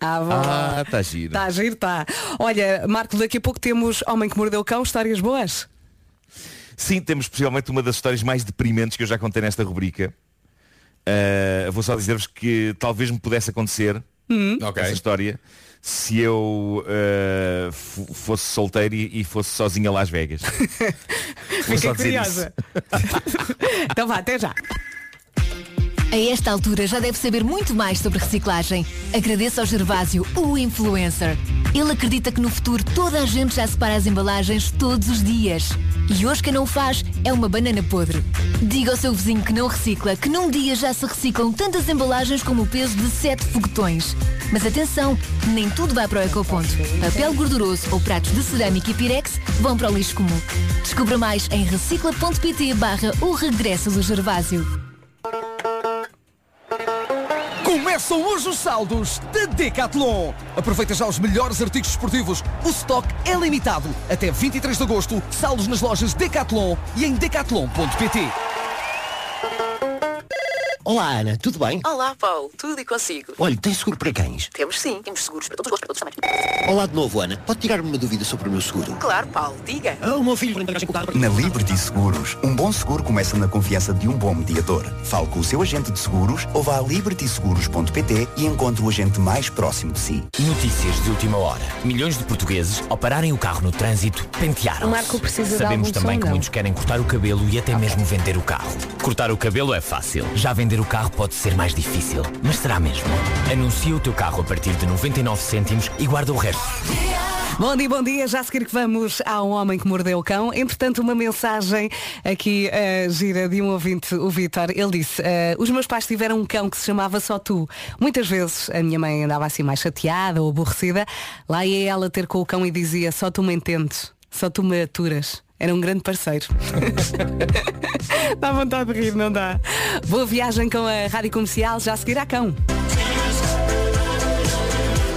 a avó. Ah, está giro. Está giro, está. Olha, Marco, daqui a pouco temos Homem que Mordeu o Cão, histórias boas. Sim, temos possivelmente uma das histórias mais deprimentes que eu já contei nesta rubrica. Uh, vou só dizer-vos que talvez me pudesse acontecer Hum. essa história se eu uh, fosse solteiro e, e fosse sozinho a Las Vegas. Fiquei curiosa. então vá, até já. A esta altura já deve saber muito mais sobre reciclagem. Agradeço ao Gervásio, o influencer. Ele acredita que no futuro toda a gente já separa as embalagens todos os dias. E hoje quem não o faz é uma banana podre. Diga ao seu vizinho que não recicla que num dia já se reciclam tantas embalagens como o peso de sete foguetões. Mas atenção, nem tudo vai para o ecoponto. Papel gorduroso ou pratos de cerâmica e pirex vão para o lixo comum. Descubra mais em recicla.pt barra o regresso do Gervásio. Começam hoje os saldos da Decathlon. Aproveita já os melhores artigos esportivos. O stock é limitado. Até 23 de agosto, saldos nas lojas Decathlon e em decathlon.pt. Olá Ana, tudo bem? Olá, Paulo. Tudo e consigo? Olha, tem seguro para cães? Temos sim. Temos seguros para todos os gostos, para todos também. Olá de novo Ana, pode tirar-me uma dúvida sobre o meu seguro? Claro, Paulo. Diga. Ah, o meu filho tem com o carro. Na Liberty Seguros, um bom seguro começa na confiança de um bom mediador. Fale com o seu agente de seguros ou vá a libertyseguros.pt e encontre o agente mais próximo de si. Notícias de última hora. Milhões de portugueses, ao pararem o carro no trânsito, pentearam. O Marco precisa de Sabemos algum também som, que não? muitos querem cortar o cabelo e até mesmo vender o carro. Cortar o cabelo é fácil. Já vender o carro pode ser mais difícil. Mas será mesmo? Anuncia o teu carro a partir de 99 cêntimos e guarda o resto. Bom dia, bom dia. Já a seguir que vamos ao Homem que Mordeu o Cão. Entretanto, uma mensagem aqui eh, gira de um ouvinte, o Vitor. Ele disse, eh, os meus pais tiveram um cão que se chamava Só Tu. Muitas vezes a minha mãe andava assim mais chateada ou aborrecida. Lá ia ela ter com o cão e dizia, só tu me entendes, só tu me aturas. Era um grande parceiro. dá vontade de rir, não dá? Boa viagem com a Rádio Comercial, já a seguir a cão.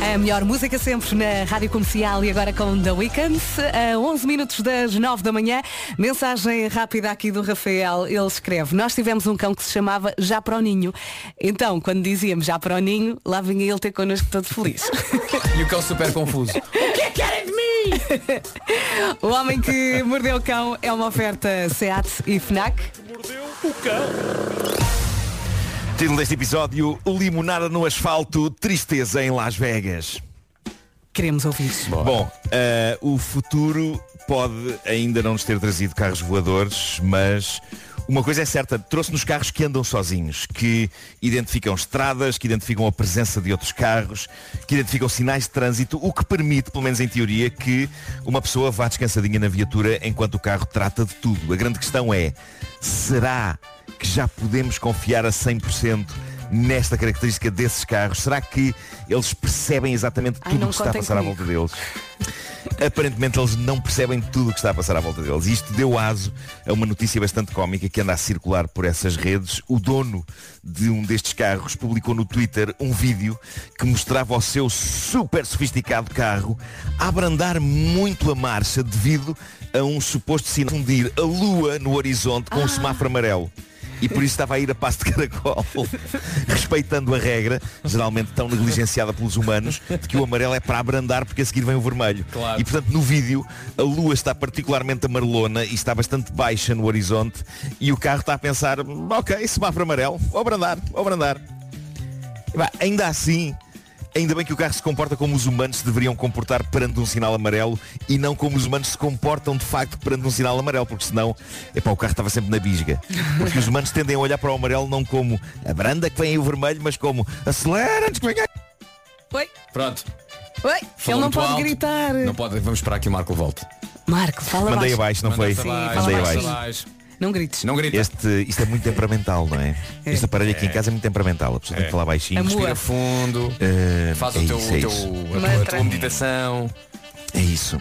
A melhor música sempre na Rádio Comercial e agora com The Weeknd. A 11 minutos das 9 da manhã. Mensagem rápida aqui do Rafael. Ele escreve, nós tivemos um cão que se chamava Já para o Ninho. Então, quando dizíamos Já para o Ninho, lá vinha ele ter connosco todo feliz. E o cão super confuso. O que é que querem de mim? o Homem que Mordeu o Cão é uma oferta SEAT e FNAC. O cão. Título deste episódio, Limonada no asfalto, tristeza em Las Vegas. Queremos ouvir. Bom, eh, o futuro pode ainda não nos ter trazido carros voadores, mas uma coisa é certa, trouxe-nos carros que andam sozinhos, que identificam estradas, que identificam a presença de outros carros, que identificam sinais de trânsito, o que permite, pelo menos em teoria, que uma pessoa vá descansadinha na viatura enquanto o carro trata de tudo. A grande questão é, será que já podemos confiar a 100% nesta característica desses carros? Será que eles percebem exatamente Ai, tudo o que está a passar à comigo. volta deles? Aparentemente eles não percebem tudo o que está a passar à volta deles. E Isto deu aso a uma notícia bastante cómica que anda a circular por essas redes. O dono de um destes carros publicou no Twitter um vídeo que mostrava o seu super sofisticado carro a abrandar muito a marcha devido a um suposto sinal de fundir a lua no horizonte com um semáforo amarelo. E por isso estava a ir a passo de caracol, respeitando a regra, geralmente tão negligenciada pelos humanos, de que o amarelo é para abrandar porque a seguir vem o vermelho. Claro. E portanto no vídeo a lua está particularmente amarelona e está bastante baixa no horizonte e o carro está a pensar, ok, semáforo amarelo, vou abrandar, vou abrandar. E, pá, ainda assim, Ainda bem que o carro se comporta como os humanos se deveriam comportar perante um sinal amarelo e não como os humanos se comportam de facto perante um sinal amarelo, porque senão epá, o carro estava sempre na bisga. Porque os humanos tendem a olhar para o amarelo não como a branda que vem aí o vermelho, mas como acelera antes que venha. Oi? Pronto. Oi? Falou Ele não pode alto. gritar. Não pode, vamos esperar que o Marco volte. Marco, fala Mandei baixo. abaixo, não foi? Manda-se abaixo, Mandei fala abaixo. Não grites. Não grita. Este, isto é muito temperamental, não é? É. Este aparelho aqui em casa é muito temperamental. A pessoa tem que falar baixinho. Amor. Respira fundo. Eh, Faz é o teu, isso, é teu- a, tua, a tua meditação. É isso.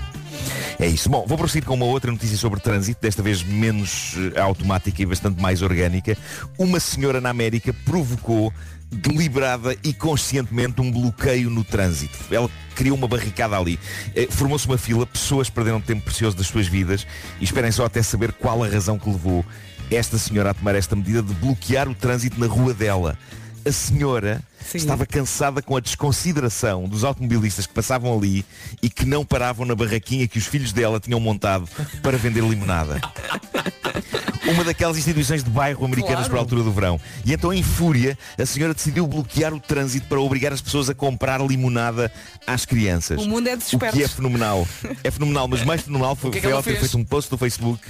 É isso. Bom, vou prosseguir com uma outra notícia sobre trânsito, desta vez menos eh, automática e bastante mais orgânica. Uma senhora na América provocou deliberada e conscientemente um bloqueio no trânsito. Ela criou uma barricada ali. Eh, Formou-se uma fila, pessoas perderam tempo precioso das suas vidas e esperem só até saber qual a razão que levou esta senhora a tomar esta medida de bloquear o trânsito na rua dela. A senhora Sim. estava cansada com a desconsideração dos automobilistas que passavam ali e que não paravam na barraquinha que os filhos dela tinham montado para vender limonada. Uma daquelas instituições de bairro americanas Claro. para a altura do verão. E então, em fúria, a senhora decidiu bloquear o trânsito para obrigar as pessoas a comprar limonada às crianças. O mundo é dos O que é fenomenal. É fenomenal, mas mais fenomenal foi, O que é que foi ela ela ter fez? feito um post no Facebook.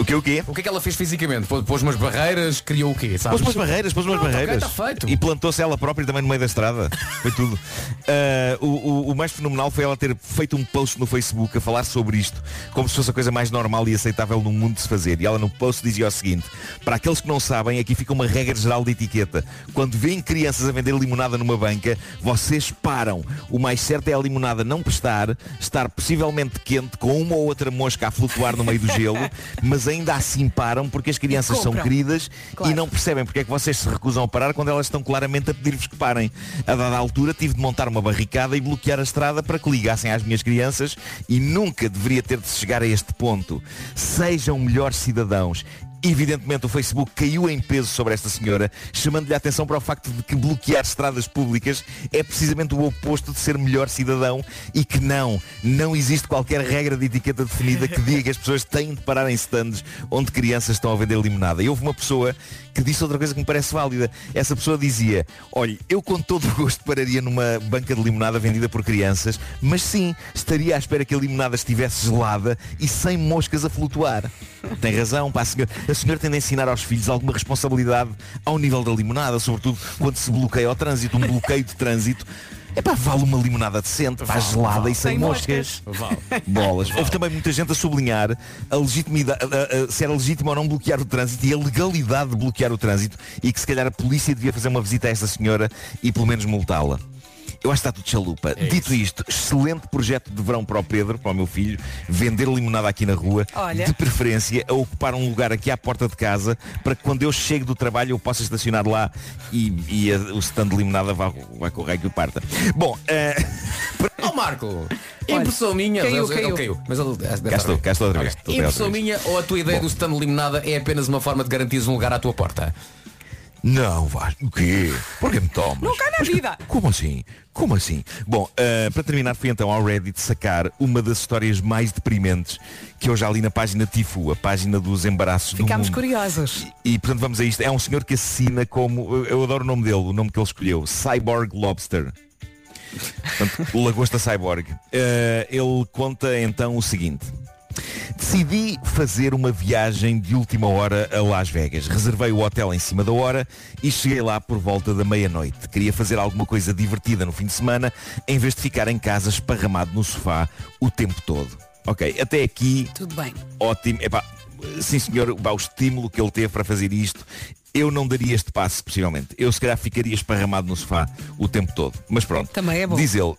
O que o quê? O que é que ela fez fisicamente? Pô- Pôs umas barreiras, criou o quê? Sabes? Pôs umas barreiras, pôs umas ok, barreiras. está feito. E plantou-se ela própria também no meio da estrada. Foi tudo. Ah, o, o- o mais fenomenal foi ela ter feito um post no Facebook a falar sobre isto, como se fosse a coisa mais normal e aceitável no mundo de se fazer. E ela no post dizia o seguinte, para aqueles que não sabem, aqui fica uma regra geral de etiqueta. Quando veem crianças a vender limonada numa banca, vocês param. O mais certo é a limonada não prestar, estar possivelmente quente, com uma ou outra mosca a flutuar no meio do gelo, mas ainda assim param porque as crianças são queridas Claro. e não percebem porque é que vocês se recusam a parar quando elas estão claramente a pedir-vos que parem. A dada altura tive de montar uma barricada e bloquear a estrada para que ligassem às minhas crianças e nunca deveria ter de chegar a este ponto. Sejam melhores cidadãos. Evidentemente o Facebook caiu em peso sobre esta senhora, chamando-lhe a atenção para o facto de que bloquear estradas públicas é precisamente o oposto de ser melhor cidadão e que não, não existe qualquer regra de etiqueta definida que diga que as pessoas têm de parar em stands onde crianças estão a vender limonada. E houve uma pessoa que disse outra coisa que me parece válida. Essa pessoa dizia, olha, eu com todo o gosto pararia numa banca de limonada vendida por crianças, mas sim, estaria à espera que a limonada estivesse gelada e sem moscas a flutuar. Tem razão, pá, a senhora. A senhora tem de ensinar aos filhos alguma responsabilidade ao nível da limonada, sobretudo quando se bloqueia o trânsito, um bloqueio de trânsito. É pá, vale uma limonada decente, pá, gelada e sem Sem moscas. Vale. Bolas. Houve também muita gente a sublinhar a legitimidade, a- a- se era legítimo ou não bloquear o trânsito e a legalidade de bloquear o trânsito e que se calhar a polícia devia fazer uma visita a esta senhora e pelo menos multá-la. Eu acho que está tudo chalupa. É Dito isto, excelente projeto de verão para o Pedro, para o meu filho, vender limonada aqui na rua, Olha. de preferência a ocupar um lugar aqui à porta de casa, para que quando eu chego do trabalho eu possa estacionar lá e, e a- o stand de limonada vá, vá correr que o parta. Bom, eh, Ó Marco, impressão minha. caiu, ele caiu. caiu. Mas ele, cá estou, cá estou outra vez. Outra Impressão minha ou a tua ideia do stand limonada é apenas uma forma de garantir um lugar à tua porta? Não, Vasco, o quê? Por que me tomas? Nunca na vida. Como assim? Como assim? Bom, eh, para terminar fui então ao Reddit sacar uma das histórias mais deprimentes que eu já li na página Tifu, a página dos embaraços Ficámos do mundo. curiosos. E portanto vamos a isto. É um senhor que assassina como, eu- adoro o nome dele, o nome que ele escolheu, Cyborg Lobster. Portanto, lagosta Cyborg. Eh, ele conta então o seguinte. Decidi fazer uma viagem de última hora a Las Vegas. Reservei o hotel em cima da hora e cheguei lá por volta da meia-noite. Queria fazer alguma coisa divertida no fim de semana, em vez de ficar em casa esparramado no sofá o tempo todo. Ok, até aqui Tudo bem. ótimo. Epá, sim senhor, o estímulo que ele teve para fazer isto, eu não daria este passo, possivelmente. Eu se calhar ficaria esparramado no sofá o tempo todo. Mas pronto. Também é bom. Diz ele,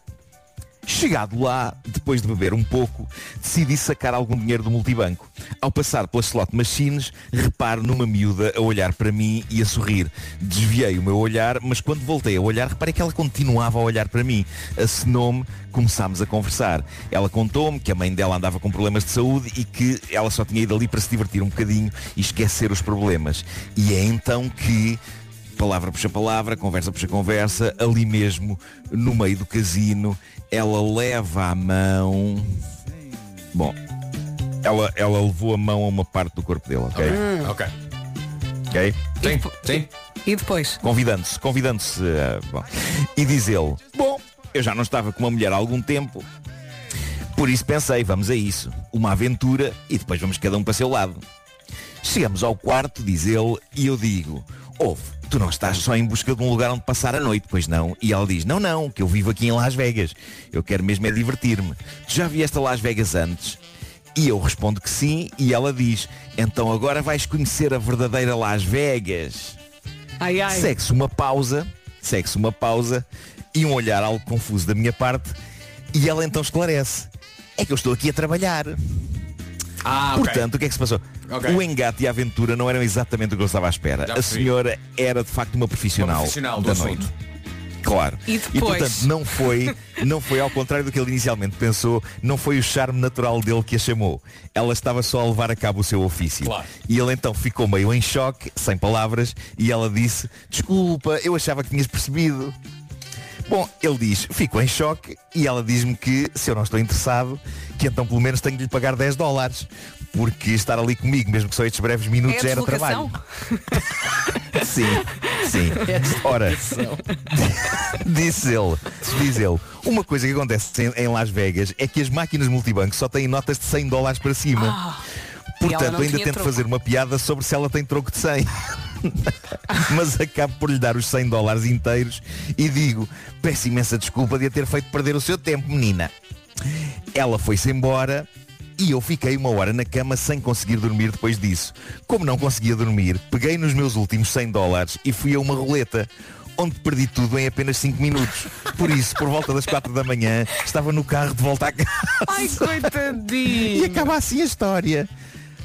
Chegado lá, depois de beber um pouco, decidi sacar algum dinheiro do multibanco. Ao passar pelas slot machines, reparo numa miúda a olhar para mim e a sorrir. Desviei o meu olhar, mas quando voltei a olhar, reparei que ela continuava a olhar para mim. Acenou-me, começámos a conversar. Ela contou-me que a mãe dela andava com problemas de saúde e que ela só tinha ido ali para se divertir um bocadinho e esquecer os problemas. E é então que palavra puxa palavra, conversa puxa conversa, ali mesmo, no meio do casino, ela leva a mão. Bom, ela, ela levou a mão a uma parte do corpo dele, ok? Ok. Ok? Sim, sim. E depois? Convidando-se, convidando-se. bom. E diz ele, bom, eu já não estava com uma mulher há algum tempo. Por isso pensei, vamos a isso. Uma aventura e depois vamos cada um para seu lado. Chegamos ao quarto, diz ele, e eu digo, ouve, tu não estás só em busca de um lugar onde passar a noite, pois não? E ela diz, não, não, que eu vivo aqui em Las Vegas. Eu quero mesmo é divertir-me. Tu já vieste a Las Vegas antes? E eu respondo que sim, e ela diz, então agora vais conhecer a verdadeira Las Vegas. Ai, ai. Segue-se uma pausa, segue-se uma pausa e um olhar algo confuso da minha parte e ela então esclarece. É que eu estou aqui a trabalhar. Ah. Portanto, o que é que se passou? Ok. O engate e a aventura não eram exatamente o que eu estava à espera. Já a senhora era de facto uma profissional, Uma profissional do da assunto. noite. Claro. E depois? portanto não foi, não foi ao contrário do que ele inicialmente pensou, não foi o charme natural dele que a chamou. Ela estava só a levar a cabo o seu ofício. Claro. E ele então ficou meio em choque, sem palavras, e ela disse, desculpa, eu achava que tinhas percebido. Bom, ele diz, fico em choque e ela diz-me que se eu não estou interessado, que então pelo menos tenho de lhe pagar 10 dólares. Porque estar ali comigo, mesmo que só estes breves minutos, É a já era trabalho. Sim, sim. É Ora, disse ele, diz ele, uma coisa que acontece em, Las Vegas é que as máquinas multibanco só têm notas de 100 dólares para cima. Ela Portanto, ainda tento troco. fazer uma piada sobre se ela tem troco de 100. Mas acabo por lhe dar os 100 dólares inteiros e digo, peço imensa desculpa de a ter feito perder o seu tempo, menina. Ela foi-se embora e eu fiquei uma hora na cama sem conseguir dormir depois disso. Como não conseguia dormir, peguei nos meus últimos 100 dólares e fui a uma roleta, onde perdi tudo em apenas 5 minutos. Por isso, por volta das 4 da manhã, estava no carro de volta à casa. Ai, E coitadinho. acaba assim a história.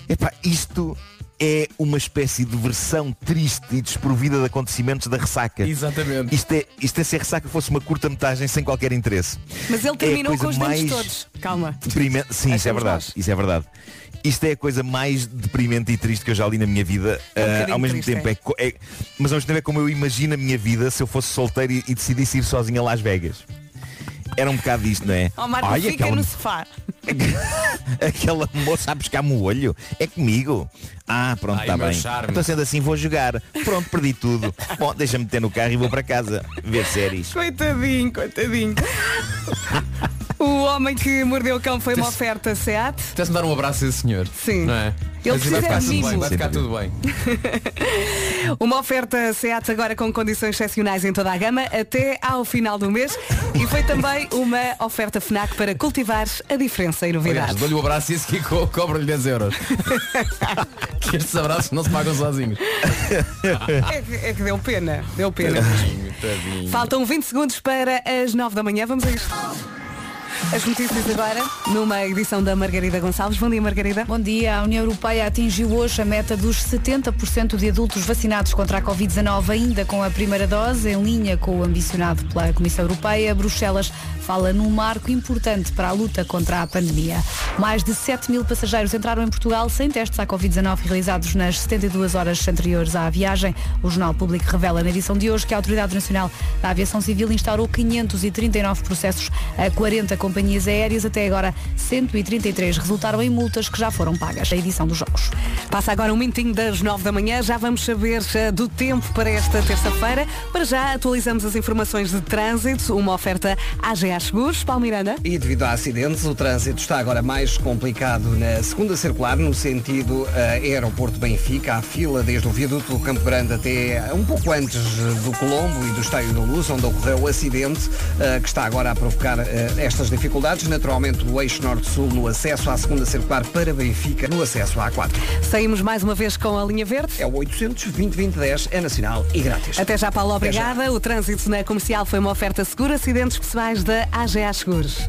Epá, isto é uma espécie de versão triste e desprovida de acontecimentos da ressaca. Exatamente. Isto é, isto é se a ressaca fosse uma curta-metragem sem qualquer interesse. Mas ele É a terminou com coisa os dentes mais todos. Calma. Deprimente. Sim, isso é verdade. nós. Isso é verdade. Isto é a coisa mais deprimente e triste que eu já li na minha vida. É um bocadinho ao mesmo triste, tempo é. é. é- Mas ao mesmo tempo é como eu imagino a minha vida se eu fosse solteiro e, e decidisse ir sozinho a Las Vegas. Era um bocado isto, não é? Ó Marco, Ai, fica aquela- no sofá. Aquela moça a buscar-me o olho É comigo Ah, pronto, está bem charme. Então sendo assim vou jogar Pronto, perdi tudo Bom, deixa-me ter no carro e vou para casa Ver séries Coitadinho, coitadinho. O homem que mordeu o cão foi uma oferta SEAT. Tens-me dar um abraço a esse senhor. Sim. Não é? Ele Mas vai precisa ficar de tudo bem, vai ficar tudo bem. Uma oferta SEAT agora com condições excepcionais em toda a gama até ao final do mês. E foi também uma oferta FNAC para cultivar a diferença e Aliás, novidade. dou-lhe o abraço e esse que co cobra-lhe 10 euros. que estes abraços não se pagam sozinhos. É que, é que deu pena. Deu pena. Tadinho. Faltam 20 segundos para as 9 da manhã. Vamos a isto. As notícias agora, numa edição da Margarida Gonçalves. Bom dia, Margarida. Bom dia. A União Europeia atingiu hoje a meta dos 70% de adultos vacinados contra a Covid-19, ainda com a primeira dose, em linha com o ambicionado pela Comissão Europeia. Bruxelas fala num marco importante para a luta contra a pandemia. Mais de 7 mil passageiros entraram em Portugal sem testes à Covid-19 realizados nas 72 horas anteriores à viagem. O Jornal Público revela na edição de hoje que a Autoridade Nacional da Aviação Civil instaurou 539 processos a 40 companhias aéreas. Até agora, 133 resultaram em multas que já foram pagas. A edição dos jogos. Passa agora um minutinho das 9 da manhã. Já vamos saber eh, do tempo para esta terça-feira. Para já atualizamos as informações de trânsito. Uma oferta AGA Seguros. Paulo Miranda. E devido a acidentes, o trânsito está agora mais complicado na segunda circular, no sentido eh, aeroporto Benfica, a fila desde o viaduto do Campo Grande até um pouco antes do Colombo e do Estádio da Luz, onde ocorreu o acidente, eh, que está agora a provocar eh, estas dificuldades. Naturalmente, o eixo norte-sul no acesso à segunda circular para Benfica, no acesso à A4. Saímos mais uma vez com a linha verde. É o 800 2010 é nacional e grátis. Até já, Paulo. Até já. Obrigada. O trânsito na comercial foi uma oferta segura. Acidentes pessoais da AGA Seguros.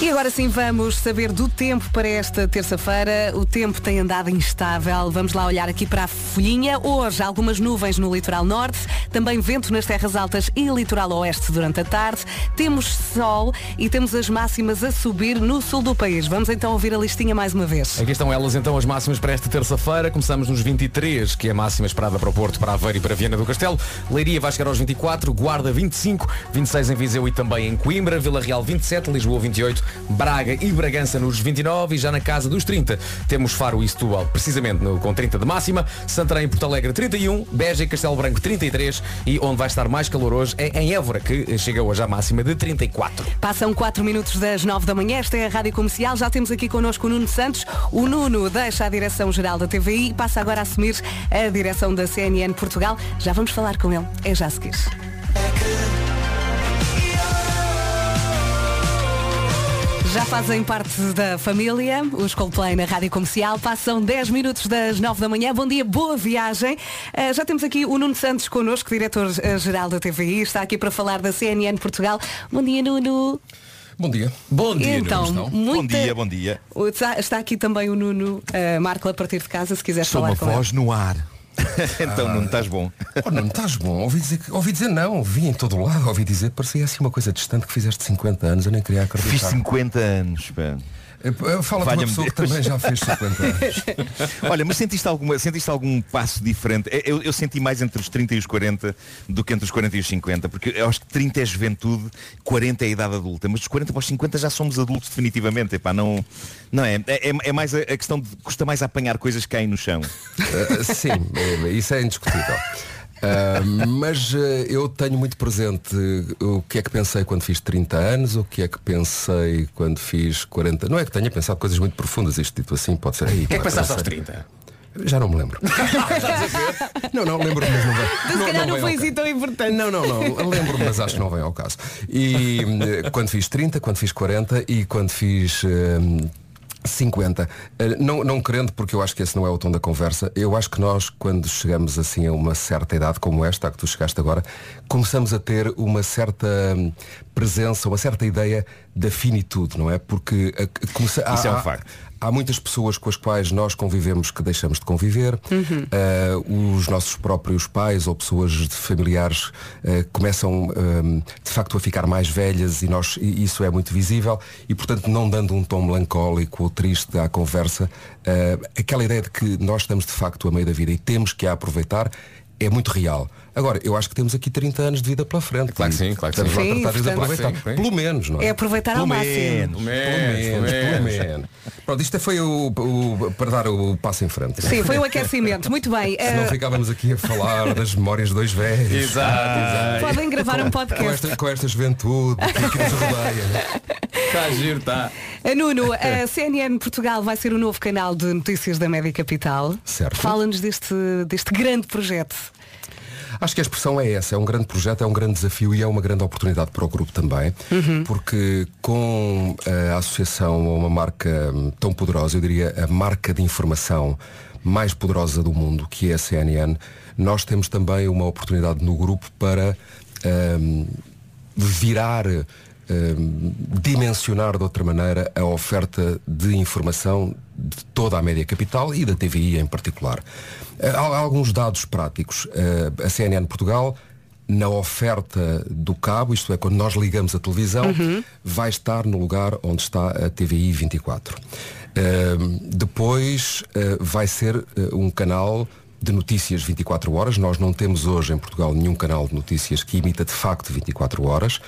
E agora sim vamos saber do tempo para esta terça-feira. O tempo tem andado instável. Vamos lá olhar aqui para a folhinha. Hoje algumas nuvens no litoral norte, também vento nas terras altas e litoral oeste durante a tarde. Temos sol e temos as máximas a subir no sul do país. Vamos então ouvir a listinha mais uma vez. Aqui estão elas então as máximas para esta terça-feira. Começamos nos 23, que é a máxima esperada para o Porto, para Aveiro e para Viana do Castelo. Leiria vai chegar aos 24, Guarda 25, 26 em Viseu e também em Coimbra, Vila Real 27, Lisboa 28, Braga e Bragança nos 29 e já na casa dos 30 temos Faro e Setúbal, precisamente no, com 30 de máxima, Santarém e Porto Alegre 31, Beja e Castelo Branco 33 e onde vai estar mais calor hoje é em Évora, que chega hoje à máxima de 34. Passam 4 minutos das 9 da manhã, esta é a Rádio Comercial, já temos aqui connosco o Nuno Santos. O Nuno deixa a direção-geral da TVI e passa agora a assumir a direção da CNN Portugal. Já vamos falar com ele, é já a seguir. Já fazem parte da família, os Coldplay na Rádio Comercial. Passam 10 minutos das 9 da manhã. Bom dia, boa viagem. Uh, já temos aqui o Nuno Santos connosco, diretor-geral da TVI. Está aqui para falar da CNN Portugal. Bom dia, Nuno. Bom dia. Bom dia, Então, Nuno. muita- Bom dia, bom dia. Está, aqui também o Nuno uh, Marco a partir de casa, se quiser Sou falar uma com voz ele. no ar. então, Nuno, estás bom. Oh, não, estás bom. Ouvi dizer, que- ouvi dizer não, vi em todo o lado, ouvi dizer, parecia assim uma coisa distante que fizeste 50 anos, eu nem queria acreditar. Fiz 50 anos, pá. Eh, Fala para uma pessoa que Deus. também já fez 50 anos. Olha, mas sentiste, alguma, sentiste algum passo diferente? Eu, eu senti mais entre os 30 e os 40 do que entre os 40 e os 50, porque eu acho que 30 é juventude, 40 é a idade adulta, mas dos 40 para os 50 já somos adultos definitivamente. Epá, não, não é, é, é mais a, a questão de custa mais apanhar coisas que caem no chão. Eh, sim, eh, isso é indiscutível. Ah, mas eh, eu tenho muito presente o que é que pensei quando fiz 30 anos, o que é que pensei quando fiz 40. Não é que tenha pensado coisas muito profundas, isto dito assim, pode ser. Aí, O que é que pensaste aos pensei. 30? Já não me lembro. não, não, lembro mesmo. Se Não, calhar não não, vem foi assim tão importante. Não, não, não. Lembro-me, mas acho que não vem ao caso. E eh, quando fiz 30, quando fiz 40 e quando fiz. eh, 50. Eh, Não, não querendo, porque eu acho que esse não é o tom da conversa, eu acho que nós, quando chegamos assim a uma certa idade como esta, a que tu chegaste agora, começamos a ter uma certa hum, presença, uma certa ideia da finitude, não é? Porque a- a- começa- há- Isso é um há- facto. Há muitas pessoas com as quais nós convivemos que deixamos de conviver. Uh, os nossos próprios pais ou pessoas de familiares uh, começam um, de facto a ficar mais velhas e, nós, e isso é muito visível e portanto não dando um tom melancólico ou triste à conversa, uh, aquela ideia de que nós estamos de facto a meio da vida e temos que a aproveitar é muito real. Agora, eu acho que temos aqui 30 anos de vida pela frente. Claro que sim, claro que estamos sim. lá a Sim, tratar de aproveitar. Sim, sim. Pelo menos, não é? É aproveitar ao Pelo máximo. menos. Pelo menos, pelo menos. Pronto, isto foi o, o- para dar o passo em frente. Sim, foi um aquecimento. Muito bem. Senão Uh, ficávamos aqui a falar das memórias de dois velhos. Exato, exato. podem gravar um Com podcast. esta, com esta juventude que, que nos rodeia. Está a giro, está. Nuno, a CNN Portugal vai ser o novo canal de notícias da Média Capital. Certo. Fala-nos deste, deste grande projeto. Acho que a expressão é essa, é um grande projeto, é um grande desafio e é uma grande oportunidade para o grupo também, porque com a associação a uma marca hum, tão poderosa, eu diria a marca de informação mais poderosa do mundo, que é a CNN, nós temos também uma oportunidade no grupo para hum, virar, dimensionar de outra maneira a oferta de informação de toda a média capital e da TVI em particular. Eh, Há alguns dados práticos. Eh, A CNN Portugal, na oferta do cabo, isto é, quando nós ligamos a televisão, vai estar no lugar onde está a TVI 24. Eh, Depois eh, vai ser um canal de notícias 24 horas. Nós não temos hoje em Portugal nenhum canal de notícias que imita de facto 24 horas.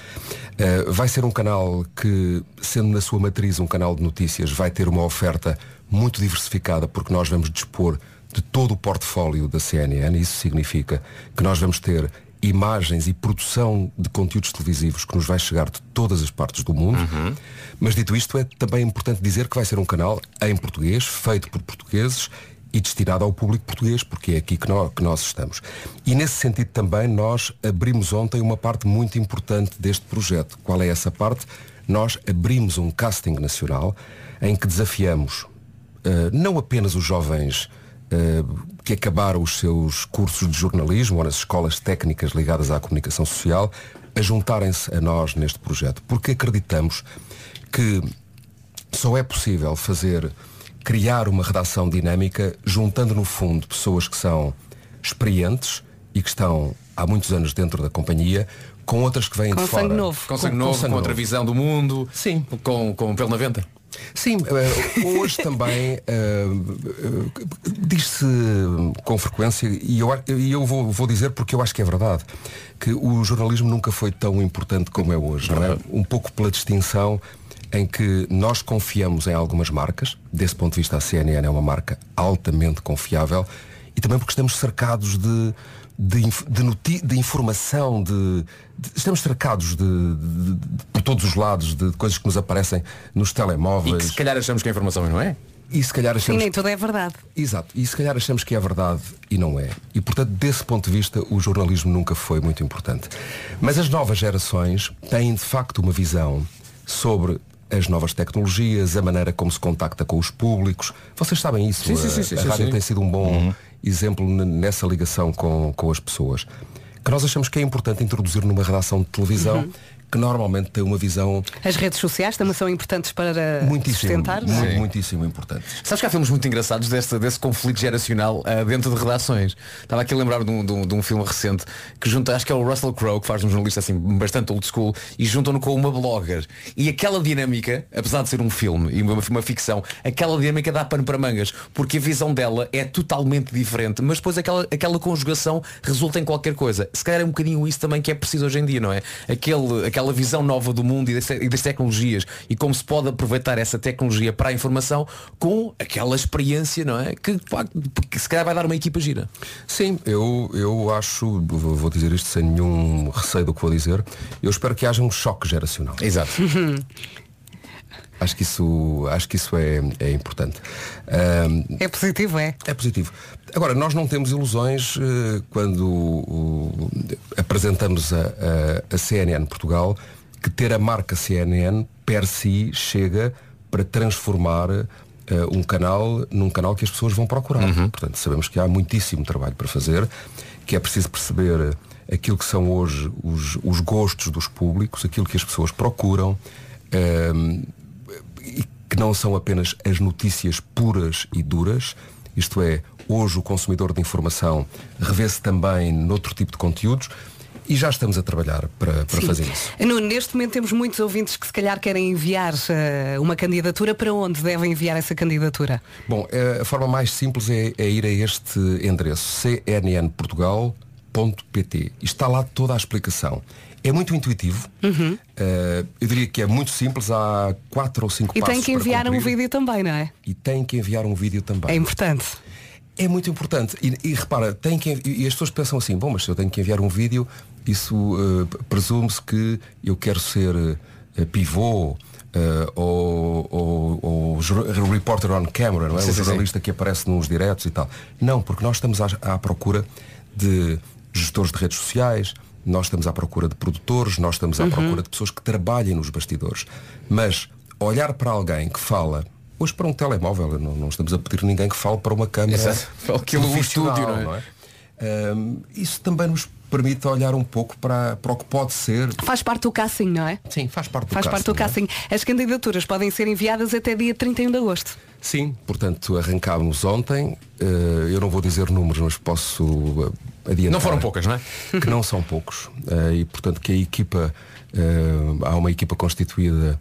Eh, vai ser um canal que, sendo na sua matriz um canal de notícias, vai ter uma oferta muito diversificada porque nós vamos dispor de todo o portfólio da CNN. Isso significa que nós vamos ter imagens e produção de conteúdos televisivos que nos vai chegar de todas as partes do mundo. Mas dito isto, é também importante dizer que vai ser um canal em português, feito por portugueses e destinado ao público português, porque é aqui que nós, que nós estamos. E nesse sentido também nós abrimos ontem uma parte muito importante deste projeto. Qual é essa parte? Nós abrimos um casting nacional em que desafiamos eh, não apenas os jovens eh, que acabaram os seus cursos de jornalismo ou nas escolas técnicas ligadas à comunicação social a juntarem-se a nós neste projeto, porque acreditamos que só é possível fazer, criar uma redação dinâmica juntando no fundo pessoas que são experientes e que estão há muitos anos dentro da companhia com outras que vêm Com de fora. sangue novo. Com sangue novo, com outra visão do mundo. Sim. Com, com pelo na venta. Sim, eh, hoje também eh, eh, diz-se com frequência, e eu, eu vou, vou dizer porque eu acho que é verdade, que o jornalismo nunca foi tão importante como é hoje, não é? Um pouco pela distinção em que nós confiamos em algumas marcas, desse ponto de vista a CNN é uma marca altamente confiável, e também porque estamos cercados de, de, de noti- de informação, de, de- estamos cercados de, de- de- por todos os lados de coisas que nos aparecem nos E telemóveis. que se calhar achamos que é informação, não é? E se calhar Sim, achamos nem tudo é verdade. Exato. E se calhar achamos que é verdade e não é. E portanto, desse ponto de vista, o jornalismo nunca foi muito importante. Mas as novas gerações têm de facto uma visão sobre as novas tecnologias, a maneira como se contacta com os públicos. Vocês sabem isso. Sim, sim, a, sim, a rádio tem sido um bom exemplo n- nessa ligação com, com as pessoas. Que nós achamos que é importante introduzir numa redação de televisão Uhum. Que normalmente tem uma visão As redes sociais também são importantes para muitíssimo, sustentar, não é? mu- muitíssimo importante. Sabes que há filmes muito engraçados desse, desse conflito geracional ah, dentro de redações. Estava aqui a lembrar de um, de um- de um filme recente que junta, acho que é o Russell Crowe, que faz um jornalista assim bastante old school, e juntam-no com uma blogger. E aquela dinâmica, apesar de ser um filme e uma, uma ficção, aquela dinâmica dá pano para mangas, porque a visão dela é totalmente diferente, mas depois aquela, aquela conjugação resulta em qualquer coisa. Se calhar é um bocadinho isso também que é preciso hoje em dia, não é? Aquele, aquela visão nova do mundo e das, e das tecnologias e como se pode aproveitar essa tecnologia para a informação com aquela experiência, não é? Que, que se calhar vai dar uma equipa gira. Sim, eu, eu acho, vou dizer isto sem nenhum receio do que vou dizer, eu espero que haja um choque geracional. Exato. Acho que isso, acho que isso é, é importante. É positivo, é? é positivo. Agora, nós não temos ilusões eh, quando o- apresentamos a, a- a CNN Portugal que ter a marca CNN per si chega para transformar eh, um canal num canal que as pessoas vão procurar. Portanto, sabemos que há muitíssimo trabalho para fazer, que é preciso perceber aquilo que são hoje os, os gostos dos públicos, aquilo que as pessoas procuram. E que não são apenas as notícias puras e duras, isto é, hoje o consumidor de informação revê-se também noutro tipo de conteúdos e já estamos a trabalhar para, para Sim. fazer isso. Nuno, neste momento temos muitos ouvintes que se calhar querem enviar eh, uma candidatura. Para onde devem enviar essa candidatura? Bom, eh, a forma mais simples é, é ir a este endereço cnnportugal.pt e está lá toda a explicação. É muito intuitivo, eh, eu diria que é muito simples, há quatro ou cinco E passos tem que enviar um vídeo também, não é? e tem que enviar um vídeo também. É importante. É muito importante. E, e repara, tem que, envi- e as pessoas pensam assim, bom, mas se eu tenho que enviar um vídeo, isso eh, presume-se que eu quero ser eh, pivô eh, ou, ou, ou jor- reporter on camera, não é? Sim, o sim, sim. jornalista que aparece nos diretos e tal. Não, porque nós estamos à, à procura de gestores de redes sociais, nós estamos à procura de produtores, nós estamos à Uhum. procura de pessoas que trabalhem nos bastidores. Mas olhar para alguém que fala, hoje para um telemóvel, não, não estamos a pedir ninguém que fale para uma câmera. Exato. Aquilo do profissional, estúdio, não é? Ahm, isso também nos permite olhar um pouco para, para o que pode ser. Faz parte do casting, não é? Sim, faz parte do Faz parte do casting, casting. As candidaturas podem ser enviadas até dia 31 de agosto. Sim, portanto, arrancámos ontem. eh, eu não vou dizer números, mas posso adiantar. Não foram poucas, não é? Que não são poucos. Eh, e, portanto, que a equipa, eh, há uma equipa constituída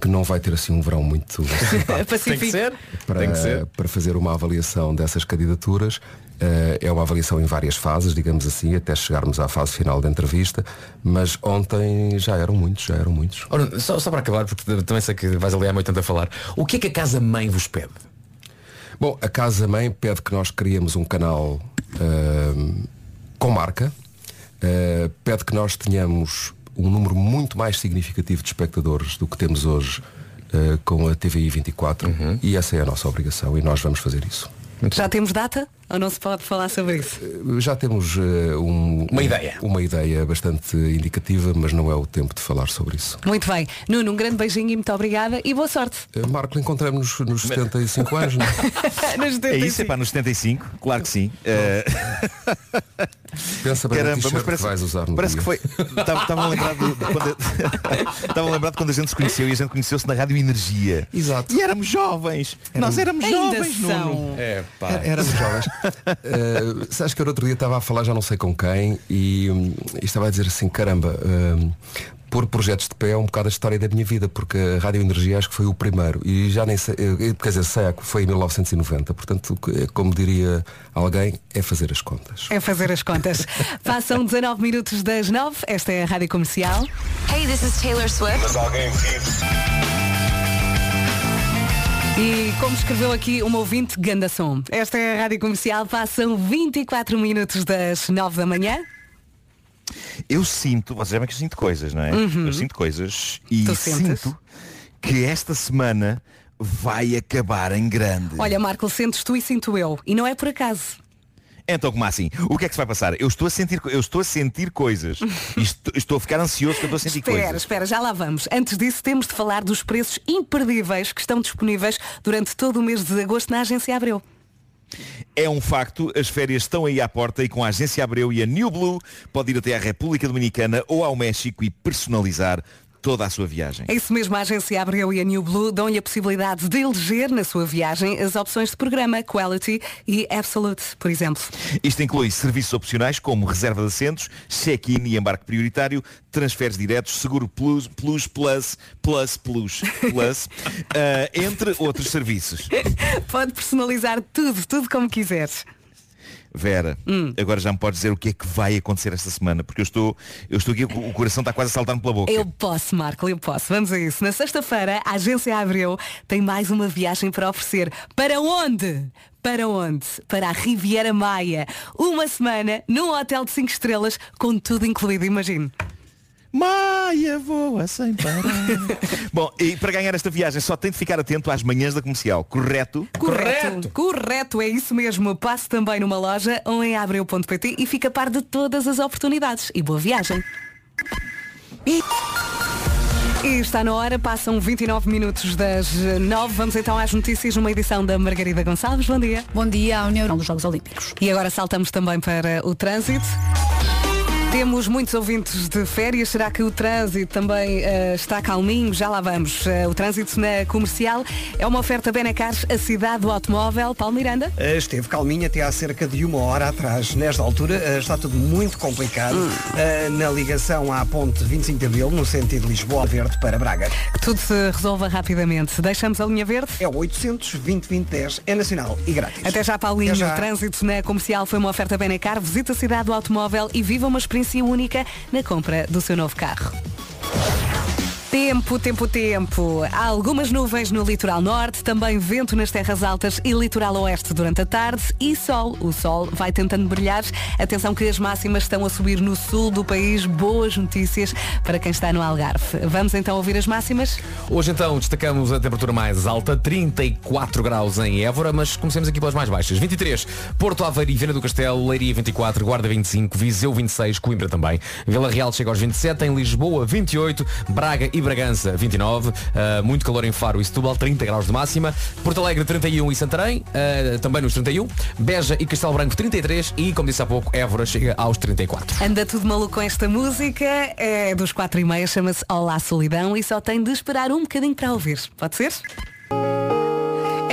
que não vai ter assim um verão muito. Tem que ser. para, Tem que ser. para fazer uma avaliação dessas candidaturas. Eh, é uma avaliação em várias fases, digamos assim, até chegarmos à fase final da entrevista. Mas ontem já eram muitos, já eram muitos. Ora, só, só para acabar, porque também sei que vais ali há muito tempo a falar. O que é que a casa-mãe vos pede? Bom, a Casa Mãe pede que nós criemos um canal ahm, com marca, ah, pede que nós tenhamos um número muito mais significativo de espectadores do que temos hoje ah, com a TVI 24 Uhum. e essa é a nossa obrigação e nós vamos fazer isso. Já temos data? Ou não se pode falar sobre isso? Já temos ah, um- Uma um- ideia. uma ideia bastante indicativa, mas não é o tempo de falar sobre isso. Muito bem. Nuno, um grande beijinho e muito obrigada e boa sorte. Ah, Marco, encontramos nos 75 anos, não é? Nos É isso, é pá, nos 75, claro que sim. Eh, Pensa bem Caramba, mas que parece, vais usar no parece dia. que foi. Estava a lembrar de, de quando Estava a lembrar de quando a gente se conheceu e a gente conheceu-se na Rádio Energia. Exato. E éramos jovens. Nós éramos Ainda jovens, são. Nuno. É, pá. Era- Éramos jovens. Uh, sabes que eu no outro dia estava a falar já não sei com quem e, hum, e estava a dizer assim, caramba, hum, pôr projetos de pé é um bocado a história da minha vida, porque a Rádio Energia acho que foi o primeiro e já nem sei, eh, quer dizer, sei que foi em 1990, portanto, como diria alguém, é fazer as contas. É fazer as contas. Passam 19 minutos das 9. Esta é a Rádio Comercial. Hey, this is Taylor Swift. Mas alguém vive E como escreveu aqui uma ouvinte, ganda som. Esta é a Rádio Comercial, passam 24 minutos das 9 da manhã. Eu sinto, vocês sabem que eu sinto coisas, não é? Uhum. Eu sinto coisas e sinto que esta semana vai acabar em grande. Olha, Marco, sentes tu e sinto eu. E não é por acaso. Então, como assim? O que é que se vai passar? Eu estou a sentir, eu estou a sentir coisas. Estou, estou a ficar ansioso que eu estou a sentir Espera, coisas. espera, já lá vamos. Antes disso, temos de falar dos preços imperdíveis que estão disponíveis durante todo o mês de agosto na Agência Abreu. É um facto, as férias estão aí à porta e com a agência Abreu e a New Blue pode ir até à República Dominicana ou ao México e personalizar toda a sua viagem. É isso mesmo, a Agência Abreu e a New Blue dão-lhe a possibilidade de eleger na sua viagem as opções de programa Quality e Absolute, por exemplo. Isto inclui serviços opcionais como reserva de assentos, check-in e embarque prioritário, transferes diretos, seguro plus, plus, plus, plus, plus, plus, eh, entre outros serviços. Pode personalizar tudo, tudo como quiseres. Vera, Hum. agora já me podes dizer o que é que vai acontecer esta semana, porque eu estou, eu estou aqui, o coração está quase a saltar-me pela boca. Eu posso, Marco, eu posso. Vamos a isso. Na sexta-feira, a Agência Abreu tem mais uma viagem para oferecer. Para onde? Para onde? Para a Riviera Maia. Uma semana num hotel de 5 estrelas, com tudo incluído, imagine. Maia voa sem parar. Bom, e para ganhar esta viagem só tem de ficar atento às manhãs da comercial, correto? Correto. Correto, é isso mesmo. Passe também numa loja ou em abreu.pt e fica a par de todas as oportunidades. E boa viagem. E... E está na hora, passam 29 minutos das 9. Vamos então às notícias numa edição da Margarida Gonçalves. Bom dia. Bom dia à União dos Jogos Olímpicos. E agora saltamos também para o trânsito. Temos muitos ouvintes de férias. Será que o trânsito também eh, está calminho? Já lá vamos. Eh, o trânsito na comercial é uma oferta Benecars, a cidade do automóvel. Paulo Miranda. Uh, Esteve calminho até há cerca de uma hora atrás. Nesta altura uh, está tudo muito complicado uh, na ligação à ponte 25 de Abril, no sentido Lisboa Verde para Braga. Que tudo se resolva rapidamente. Deixamos a linha verde. É o 800 2010 é nacional e grátis. Até já, Paulinho. Até já. O trânsito na comercial foi uma oferta Benecar. Visita a cidade do automóvel e viva uma experiência única na compra do seu novo carro. Tempo, tempo, tempo. Há algumas nuvens no litoral norte, também vento nas terras altas e litoral oeste durante a tarde e sol. O sol vai tentando brilhar. Atenção que as máximas estão a subir no sul do país. Boas notícias para quem está no Algarve. Vamos então ouvir as máximas? Hoje então destacamos a temperatura mais alta, 34 graus em Évora, mas comecemos aqui pelas mais baixas. 23, Porto Aveiro e Viana do Castelo, Leiria 24, Guarda 25, Viseu 26, Coimbra também. Vila Real chega aos 27, em Lisboa 28, Braga e Bragança 29, ah, muito calor em Faro e Setúbal, 30 graus de máxima. Porto Alegre 31 e Santarém, ah, também nos 31. Beja e Castelo Branco 33 e, como disse há pouco, Évora chega aos 34. Anda tudo maluco com esta música, é dos 4 e meia, chama-se Olá Solidão e só tem de esperar um bocadinho para ouvir. Pode ser?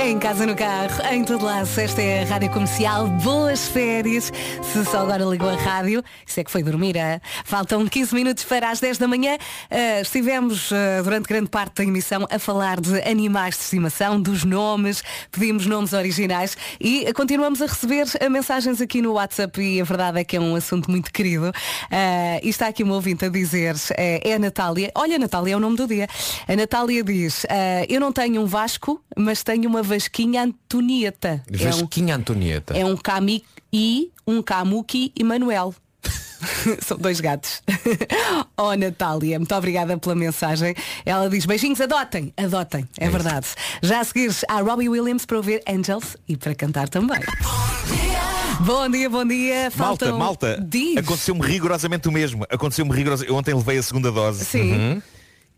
Em casa, no carro, em todo lado, esta é a Rádio Comercial. Boas férias. Se só agora ligou a rádio, isso é que foi dormir. ah? Faltam 15 minutos para as 10 da manhã. Ah, estivemos ah, durante grande parte da emissão a falar de animais de estimação, dos nomes, pedimos nomes originais e continuamos a receber ah, mensagens aqui no WhatsApp e a verdade é que é um assunto muito querido. Ah, e está aqui uma ouvinte a dizer, eh, é a Natália. Olha, Natália é o nome do dia. A Natália diz, eu não tenho um Vasco, mas tenho uma Vasquinha Antonieta. É um, Vasquinha Antonieta. é um Kami e um Kamuki e Manuel. São dois gatos. oh Natália, muito obrigada pela mensagem. Ela diz beijinhos, adotem, adotem, é, verdade. Já a seguir há Robbie Williams para ouvir Angels e para cantar também. Bom dia, bom dia. Malta, Faltam... malta, Diz. aconteceu-me rigorosamente o mesmo. Aconteceu-me rigorosamente. Eu ontem levei a segunda dose. Sim. Uhum.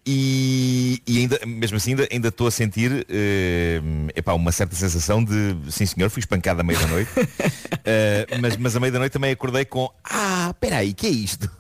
E, e ainda, mesmo assim, ainda, ainda estou a sentir eh, epá, uma certa sensação de sim senhor, fui espancado à meia da noite. Eh, mas, mas à meia da noite também acordei com Ah, espera aí, que é isto?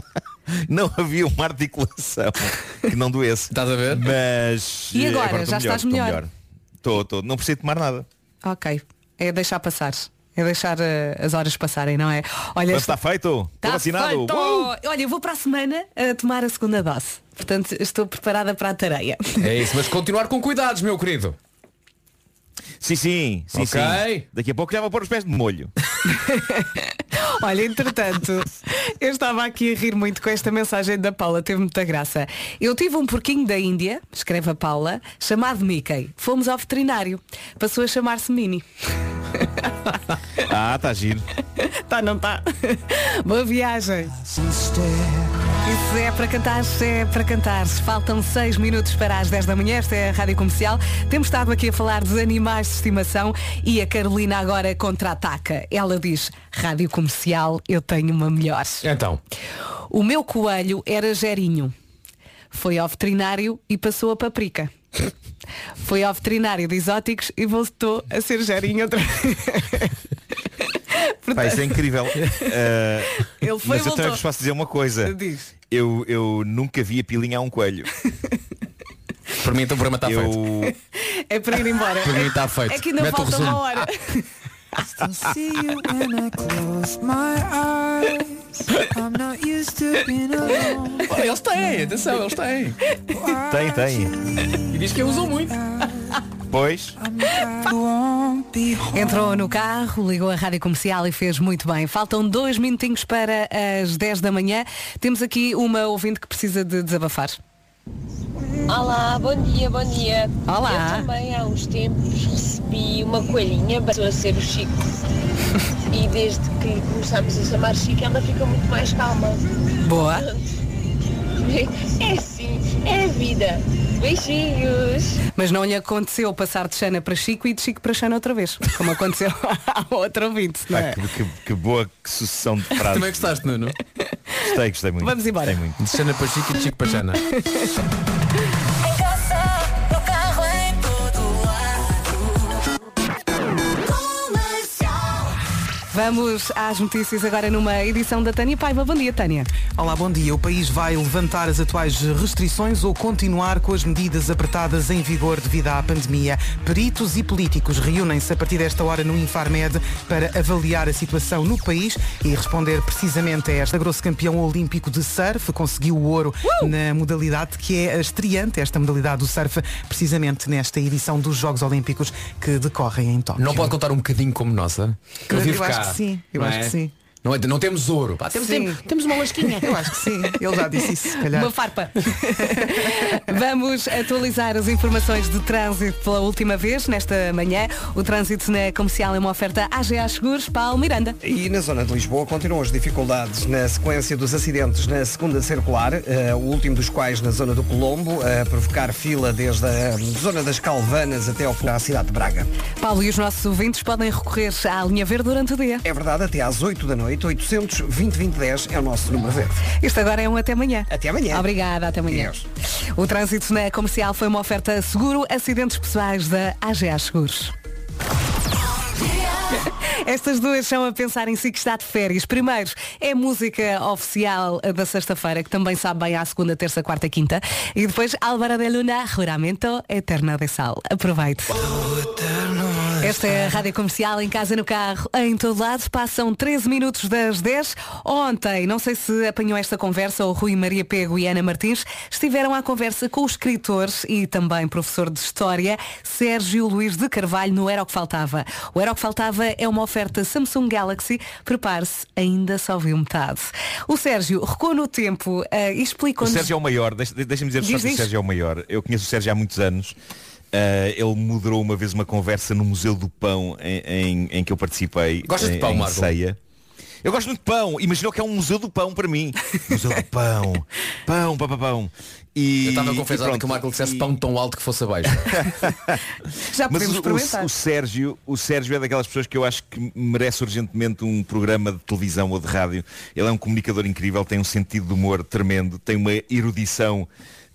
não havia uma articulação que não doesse. Estás a ver? Mas E eh, agora? estou Já estás estou melhor? Estou, estou. Não preciso tomar nada. Ok, é deixar passar. É deixar eh, as horas passarem, não é? Olha, Mas está feito? Estou Tá vacinado? feito! Uh! Olha, eu vou para a semana a tomar a segunda dose. Portanto, estou preparada para a tareia. É isso, mas continuar com cuidados, meu querido. Sim, sim, sim, Ok. sim. Daqui a pouco já vou pôr os pés de molho. Olha, entretanto, eu estava aqui a rir muito com esta mensagem da Paula, teve muita graça. Eu tive um porquinho da Índia, escreve a Paula, chamado Mickey. Fomos ao veterinário. Passou a chamar-se Mini. Ah, está giro. Tá, não tá? Boa viagem. Isso é para cantar, é para cantar. Faltam 6 minutos para as 10 da manhã, esta é a Rádio Comercial. Temos estado aqui a falar de animais de estimação e a Carolina agora contra-ataca. Ela diz, Rádio Comercial, eu tenho uma melhor. Então. O meu coelho era gerinho. Foi ao veterinário e passou a paprika. Foi ao veterinário de exóticos e voltou a ser gerinho outra vez. Pá, isso é incrível. Eh, Ele foi mas eu também voltou. vos posso dizer uma coisa. Diz. Eu, eu nunca vi a pilinha a um coelho. Para mim então o programa está eu... feito. É para ir embora. Para mim está feito. É que ainda Mete falta uma hora. Olha, eles têm, atenção, eles têm. Tem, tem. E diz que eu uso muito. Pois. Entrou no carro, ligou a rádio comercial e fez muito bem. Faltam dois minutinhos para as 10 da manhã. Temos aqui uma ouvinte que precisa de desabafar. Olá, bom dia, bom dia. Olá. Eu também há uns tempos recebi uma coelhinha, passou a ser o Chico. E desde que começámos a chamar Chico, ela fica muito mais calma. Boa. É assim, é a vida. Beijinhos. Mas não lhe aconteceu passar de Xana para Chico e de Chico para Xana outra vez, como aconteceu ao outro ouvinte. Não é? que, que- que boa sucessão de frases. Também gostaste, Nuno? Gostei, gostei muito. Vamos embora. Muito. De Xana para Chico e de Chico para Xana. Vamos às notícias agora numa edição da Tânia Paiva. Bom dia, Tânia. Olá, bom dia. O país vai levantar as atuais restrições ou continuar com as medidas apertadas em vigor devido à pandemia. Peritos e políticos reúnem-se a partir desta hora no Infarmed para avaliar a situação no país e responder precisamente a esta. Grosso campeão olímpico de surf conseguiu o ouro na modalidade que é a estreante, esta modalidade do surf, precisamente nesta edição dos Jogos Olímpicos que decorrem em Tóquio. Não pode contar um bocadinho como nossa? Que Eu vive acho cá, sim, eu acho é? que sim. Não, é- não temos ouro. Pá, temos, temos, temos uma lasquinha. Eu acho que sim. Ele já disse isso, se calhar. Uma farpa. Vamos atualizar as informações de trânsito pela última vez nesta manhã. O trânsito na comercial é uma oferta AGA Seguros, Paulo Miranda. E na zona de Lisboa continuam as dificuldades na sequência dos acidentes na segunda circular, eh, o último dos quais na zona do Colombo, a provocar fila desde a zona das Calvanas até ao final da cidade de Braga. Paulo e os nossos ouvintes podem recorrer à linha verde durante o dia. É verdade, até às 8 da noite, 800 2010 é o nosso número verde. Isto agora é um até amanhã. Até amanhã. Obrigada, até amanhã. O trânsito na comercial foi uma oferta seguro acidentes pessoais da AGA Seguros. Estas duas são a pensar em si que está de férias. Primeiro, é música oficial da sexta-feira, que também sabe bem à segunda, terça, quarta e quinta. E depois, Álvaro de Luna, Juramento Eterna de Sal. Aproveite. Esta é a Rádio Comercial, em casa, no carro, em todo lado. Passam 13 minutos das 10. Ontem, não sei se apanhou esta conversa, o Rui Maria Pego e Ana Martins estiveram à conversa com o escritor e também professor de História, Sérgio Luís de Carvalho, no Era o que Faltava. O Era o que Faltava é uma oferta Samsung Galaxy. Prepare-se, ainda só viu metade. O Sérgio recuou no tempo eh, e O explicou-nos... Sérgio é o maior, deixa- deixa-me dizer só Diz, que o. Sérgio é o maior. Eu conheço o Sérgio há muitos anos. Uh, ele moderou uma vez uma conversa no Museu do Pão em, em- em que eu participei. Gostas de pão, em Marco? Ceia. Eu gosto muito de pão. Imaginou que é um museu do pão para mim. Museu do pão. Pão, pão, pão, pão. E, Eu estava a e confessar pronto. que o Marco dissesse pão tão alto que fosse abaixo. Já Mas podemos o, o, experimentar. o Sérgio, o Sérgio é daquelas pessoas que eu acho que merece urgentemente um programa de televisão ou de rádio. Ele é um comunicador incrível, tem um sentido de humor tremendo, tem uma erudição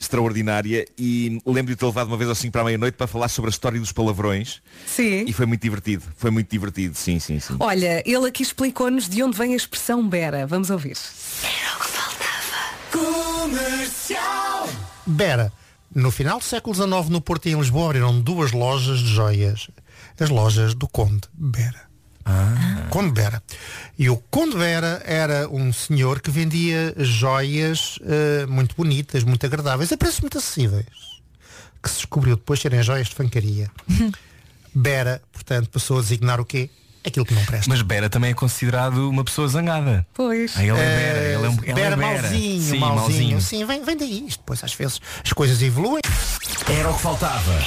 extraordinária e lembro de ter levado uma vez 5 para a meia-noite para falar sobre a história dos palavrões. Sim. E foi muito divertido. Foi muito divertido, sim, sim, sim. Olha, ele aqui explicou-nos de onde vem a expressão Bera. Vamos ouvir. Comercial. Bera. No final do século XIX, no Porto e em Lisboa, abriram duas lojas de joias. As lojas do Conde Bera. Conde Bera. E o Conde Bera era um senhor que vendia joias eh, muito bonitas, muito agradáveis, a preços muito acessíveis. Que se descobriu depois serem joias de fancaria. Bera, portanto, passou a designar o quê? aquilo que não presta. Mas Bera também é considerado uma pessoa zangada. Pois. Ah, ele é Eh, Bera, ele é, um, ele Bera é Bera. malzinho, Sim, malzinho. Sim, vem, vem daí. Isto Depois às vezes as coisas evoluem. Era o que faltava.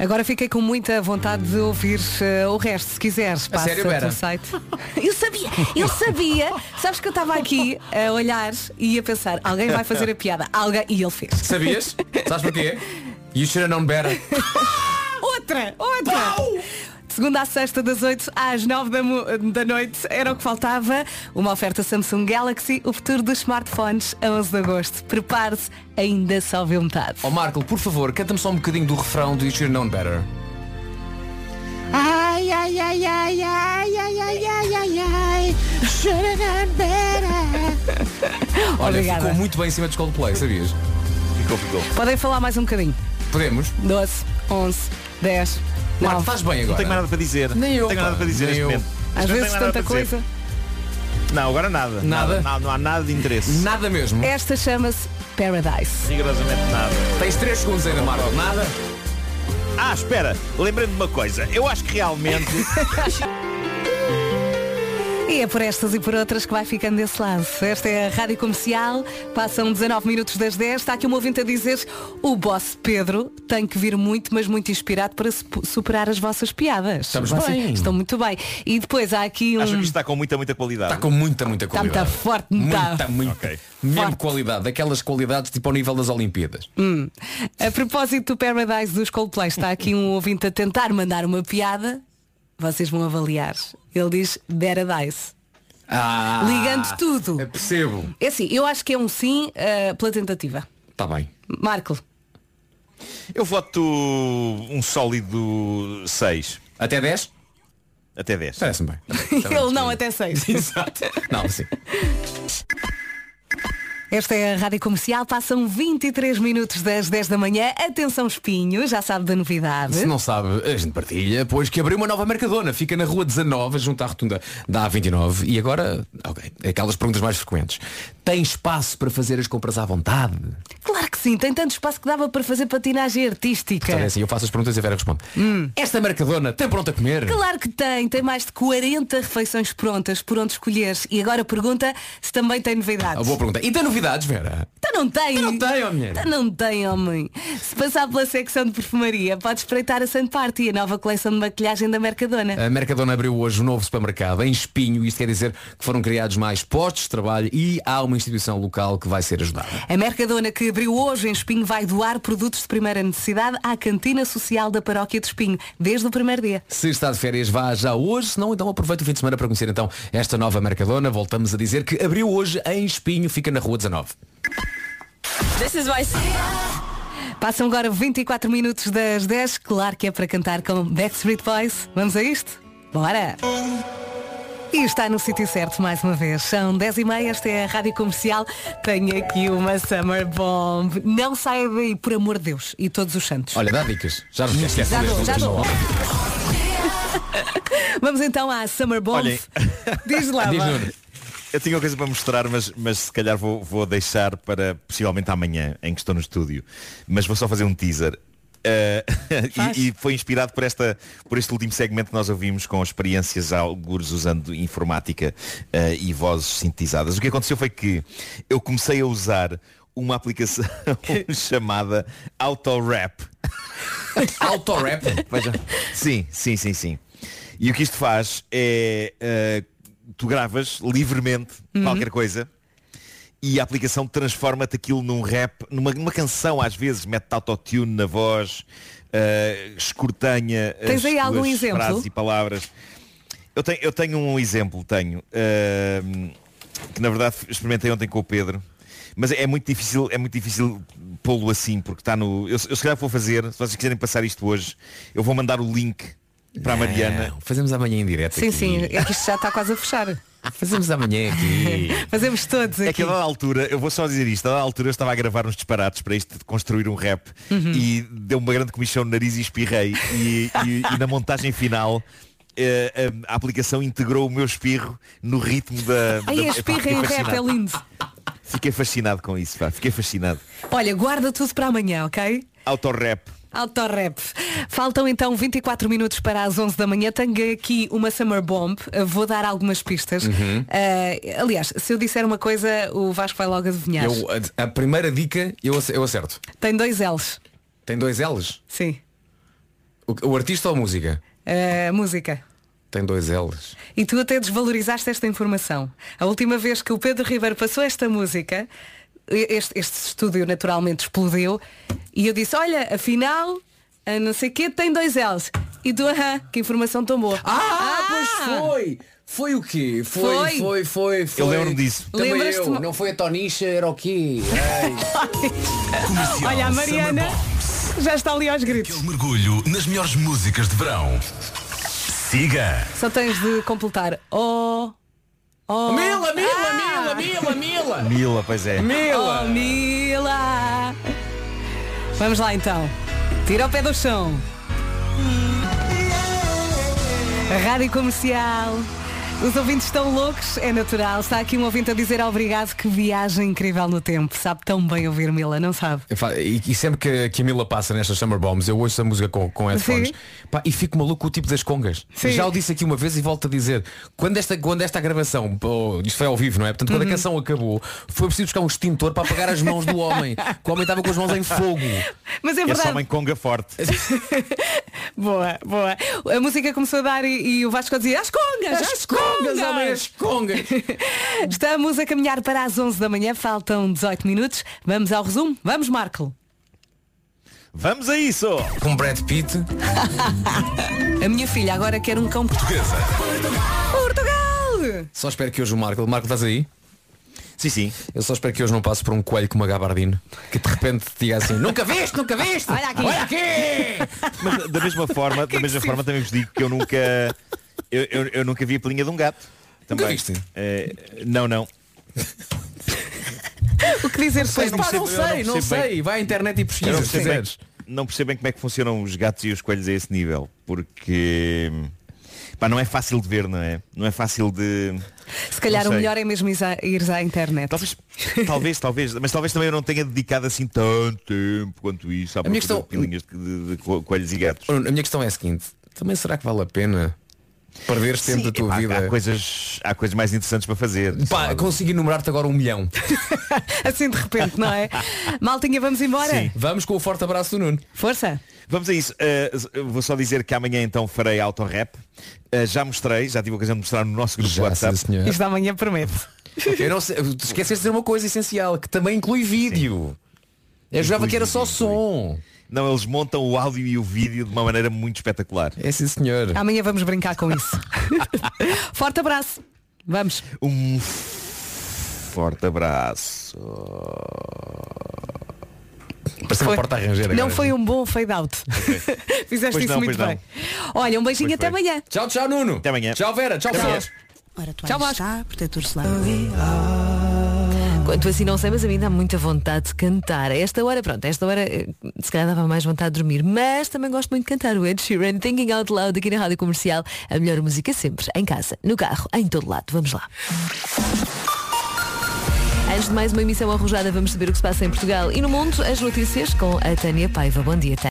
Agora fiquei com muita vontade de ouvir eh, o resto, se quiseres. Passa sério, Vera? pelo site. Eu sabia, eu sabia. Sabes que eu estava aqui a olhar e a pensar, alguém vai fazer a piada. Alguém. E ele fez. Sabias? Sabes porquê? You should have known better. Outra! Outra! Segunda à sexta, das 8 às 9 da, da noite, era o que faltava. Uma oferta Samsung Galaxy, o futuro dos smartphones, a 11 de agosto. Prepare-se, ainda só vê metade. Ó Marco, por favor, canta-me só um bocadinho do refrão do You should have known better. Ai, ai, ai, ai, ai, ai, ai, ai, ai, ai. Should've done better. Olha, Obrigada. ficou muito bem em cima dos Coldplay, sabias? Ficou, ficou. Podem falar mais um bocadinho. Podemos? 12, 11, 10. Marco, estás bem agora? Não tenho mais nada para dizer. Nem eu, Não tenho nada para dizer nem neste eu. momento. Às Não vezes tenho nada tanta para dizer. coisa. Não, agora nada. Nada? Não, não há nada de interesse. Nada mesmo. Esta chama-se Paradise. Rigorosamente nada. Tens 3 segundos ainda, Marco. Nada? Ah, espera, lembrei-me de uma coisa. Eu acho que realmente. E é por estas e por outras que vai ficando desse lado. Esta é a Rádio Comercial, passam 19 minutos das 10. Está aqui um ouvinte a dizer o boss Pedro tem que vir muito, mas muito inspirado para sup- superar as vossas piadas. Estamos Vocês bem. Estão muito bem. E depois há aqui um... Acho que isto está com muita, muita qualidade. Está com muita, muita Está qualidade. muito forte, não Muita, está? muita. Ok. Mesmo Forte. qualidade. Daquelas qualidades tipo ao nível das Olimpíadas. Hum. A propósito do Paradise dos Coldplay, está aqui um ouvinte a tentar mandar uma piada. Vocês vão avaliar. Ele diz Paradise. Ah, Ligando tudo. Percebo. É assim, eu acho que é um sim eh, pela tentativa. Está bem. Marco. Eu voto um sólido 6. Até 10? Até 10. Parece-me bem. Ele não até seis. Exato. Não, sim. Esta é a Rádio Comercial, passam 23 minutos das 10 da manhã. Atenção Espinho, já sabe da novidade. Se não sabe, a gente partilha, pois que abriu uma nova Mercadona. Fica na rua 19, junto à rotunda da A29. E agora, ok, aquelas perguntas mais frequentes. Tem espaço para fazer as compras à vontade? Claro que sim, tem tanto espaço que dava para fazer patinagem artística. Portanto, é assim, eu faço as perguntas e a Vera responde. Esta Mercadona tem pronto a comer? Claro que tem, tem mais de 40 refeições prontas por onde escolheres. E agora pergunta se também tem novidades. Ah, boa pergunta. E tem novidades, Vera? Então não tem. Então não tem, mulher. Então não tem, homem. Se passar pela secção de perfumaria, pode espreitar a Sun Party, a nova coleção de maquilhagem da Mercadona. A Mercadona abriu hoje um novo supermercado em Espinho. Isto quer dizer que foram criados mais postos de trabalho e há uma instituição local que vai ser ajudada. A Mercadona que abriu hoje em Espinho vai doar produtos de primeira necessidade à cantina social da paróquia de Espinho, desde o primeiro dia. Se está de férias, vá já hoje, se não, então aproveite o fim de semana para conhecer então esta nova Mercadona. Voltamos a dizer que abriu hoje em Espinho, fica na rua 19. This is my... Passam agora 24 minutos das 10. Claro que é para cantar com Backstreet Boys. Vamos a isto? Bora! E está no sítio certo mais uma vez. São 10 e meia, esta é a Rádio Comercial. Tenho aqui uma Summer Bomb. Não saia daí, por amor de Deus. E todos os santos. Olha, dá dicas. Já não esquece Já dou, já dou. não. Vamos então à Summer Bomb. Olhem. Diz lá, Diz. Eu tinha uma coisa para mostrar, mas, mas se calhar vou, vou deixar para possivelmente amanhã, em que estou no estúdio. Mas vou só fazer um teaser. Eh, e, e foi inspirado por, esta, por este último segmento que nós ouvimos com experiências algures usando informática eh, e vozes sintetizadas. O que aconteceu foi que eu comecei a usar uma aplicação chamada AutoRap. AutoRap? Veja. Sim, sim, sim, sim. E o que isto faz é eh, tu gravas livremente Uhum. qualquer coisa e a aplicação transforma-te aquilo num rap, numa, numa canção às vezes, mete autotune na voz, eh, escortanha Tens as aí algum exemplo? frases e palavras. Eu tenho, eu tenho um exemplo, tenho, ehm, que na verdade experimentei ontem com o Pedro. Mas é muito difícil, é muito difícil pô-lo assim, porque está no. Eu, eu se calhar vou fazer, se vocês quiserem passar isto hoje, eu vou mandar o link para a Mariana. Não, fazemos amanhã em direto Sim, aqui. sim, é que isto já está quase a fechar. Fazemos amanhã aqui. Fazemos todos É aqui. que a dada altura, eu vou só dizer isto, a dada altura eu estava a gravar uns disparates para isto de construir um rap Uhum. e deu uma grande comissão no nariz e espirrei e, e- e na montagem final eh, a, a aplicação integrou o meu espirro no ritmo da. Ai, da a espirra fiquei em rap é fascinado. lindo. Fiquei fascinado com isso, pá, fiquei fascinado. Olha, guarda tudo para amanhã, ok? Autorap. Autorrap. Faltam então 24 minutos para as 11 da manhã. Tenho aqui uma Summer Bomb. Vou dar algumas pistas. Uhum. Uh, aliás, se eu disser uma coisa, o Vasco vai logo adivinhar. Eu, a, a primeira dica eu, eu acerto. Tem dois L's. Tem dois L's? Sim. O, o artista ou a música? Uh, música. Tem dois L's. E tu até desvalorizaste esta informação. A última vez que o Pedro Ribeiro passou esta música, este, este estúdio naturalmente explodiu e eu disse, olha, afinal, a não sei quê tem dois L's. E tu, aham, que informação tão boa. Ah, pois foi! Foi o quê? Foi, Foi. foi, foi, foi. Eu lembro-me disso. Também eu. Não foi a Tonicha, era o quê? Olha, a Mariana já está ali aos gritos. Aquele mergulho nas melhores músicas de verão. Siga. Só tens de completar. Oh. Oh. Mila, Mila, Ah. Mila, Mila, Mila! Mila, pois é. Oh, Mila. Vamos lá então. Tira o pé do chão. Rádio Comercial. Os ouvintes estão loucos, é natural. Está aqui um ouvinte a dizer obrigado, que viagem incrível no tempo. Sabe tão bem ouvir Mila, não sabe? E, e sempre que, que a Mila passa nestas Summer Bombs, eu ouço a música com, com headphones. Pá, e fico maluco com o tipo das congas. Sim. Já o disse aqui uma vez e volto a dizer, quando esta, quando esta gravação, pô, isto foi ao vivo, não é? Portanto, quando Uhum. a canção acabou, foi preciso buscar um extintor para apagar as mãos do homem. Que o homem estava com as mãos em fogo. Mas é verdade. só uma conga forte. Boa, boa. A música começou a dar e, e o Vasco a dizer as congas, as, As congas, homem, as congas. Estamos a caminhar para as 11 da manhã, faltam 18 minutos. Vamos ao resumo? Vamos, Marco. Vamos a isso! Com Brad Pitt. A minha filha agora quer um cão Portuguesa. Portugal! Só espero que hoje o Marco, Marco estás aí? Sim, sim. Eu só espero que hoje não passe por um coelho com uma gabardina que de repente te diga assim, nunca viste, nunca viste! Olha aqui. Olha aqui! Mas da mesma forma, da mesma forma também vos digo que eu nunca eu, eu, eu nunca vi a pelinha de um gato. Também. viste? Eh, não, não. O que dizer Pois sobre pá, isto? não percebo, eu não sei, não sei. Vai à internet e pesquisa não se percebo, bem, não percebo bem como é que funcionam os gatos e os coelhos a esse nível. Porque pá, não é fácil de ver, não é? Não é fácil de. Se calhar o melhor é mesmo ires à, internet. Talvez, talvez, talvez, mas talvez também eu não tenha dedicado assim tanto tempo quanto isso à A minha questão- de pelinhas de, de- de co- coelhos e gatos. A minha questão é a seguinte, também será que vale a pena perderes tempo da tua epá, vida? Há coisas, há coisas mais interessantes para fazer. Pá, consegui enumerar-te agora um milhão. Assim de repente, não é? Maltinha, vamos embora? Sim. Vamos com o forte abraço do Nuno. Força! Vamos a isso. Uh, vou só dizer que amanhã então farei autorrap. Uh, já mostrei, já tive a ocasião de mostrar no nosso grupo de Já, WhatsApp. sim, senhor. Isto da manhã promete. Eu não sei, tu esqueceste de dizer uma coisa essencial, que também inclui vídeo. Eu jogava Inclui que era só vídeo, som. Não, eles montam o áudio e o vídeo de uma maneira muito espetacular. É sim senhor. Amanhã vamos brincar com isso. Forte abraço. Vamos. Um forte abraço. Parece uma porta a ranger agora. Não foi um bom fade out. Fizeste Pois isso não, muito bem. não. Olha, um beijinho Pois até foi. amanhã. Tchau, tchau, Nuno. Até amanhã. Tchau, Vera. Tchau, Vera. Ora, tu Tchau, está, protetor solar. Quanto assim não sei, mas a mim dá muita vontade de cantar. A esta hora, pronto, a esta hora eh, se calhar dava mais vontade de dormir, mas também gosto muito de cantar o Ed Sheeran, Thinking Out Loud aqui na Rádio Comercial. A melhor música sempre, em casa, no carro, em todo lado. Vamos lá. Antes de mais uma emissão arrojada, vamos saber o que se passa em Portugal e no mundo, as notícias com a Tânia Paiva. Bom dia, Tânia.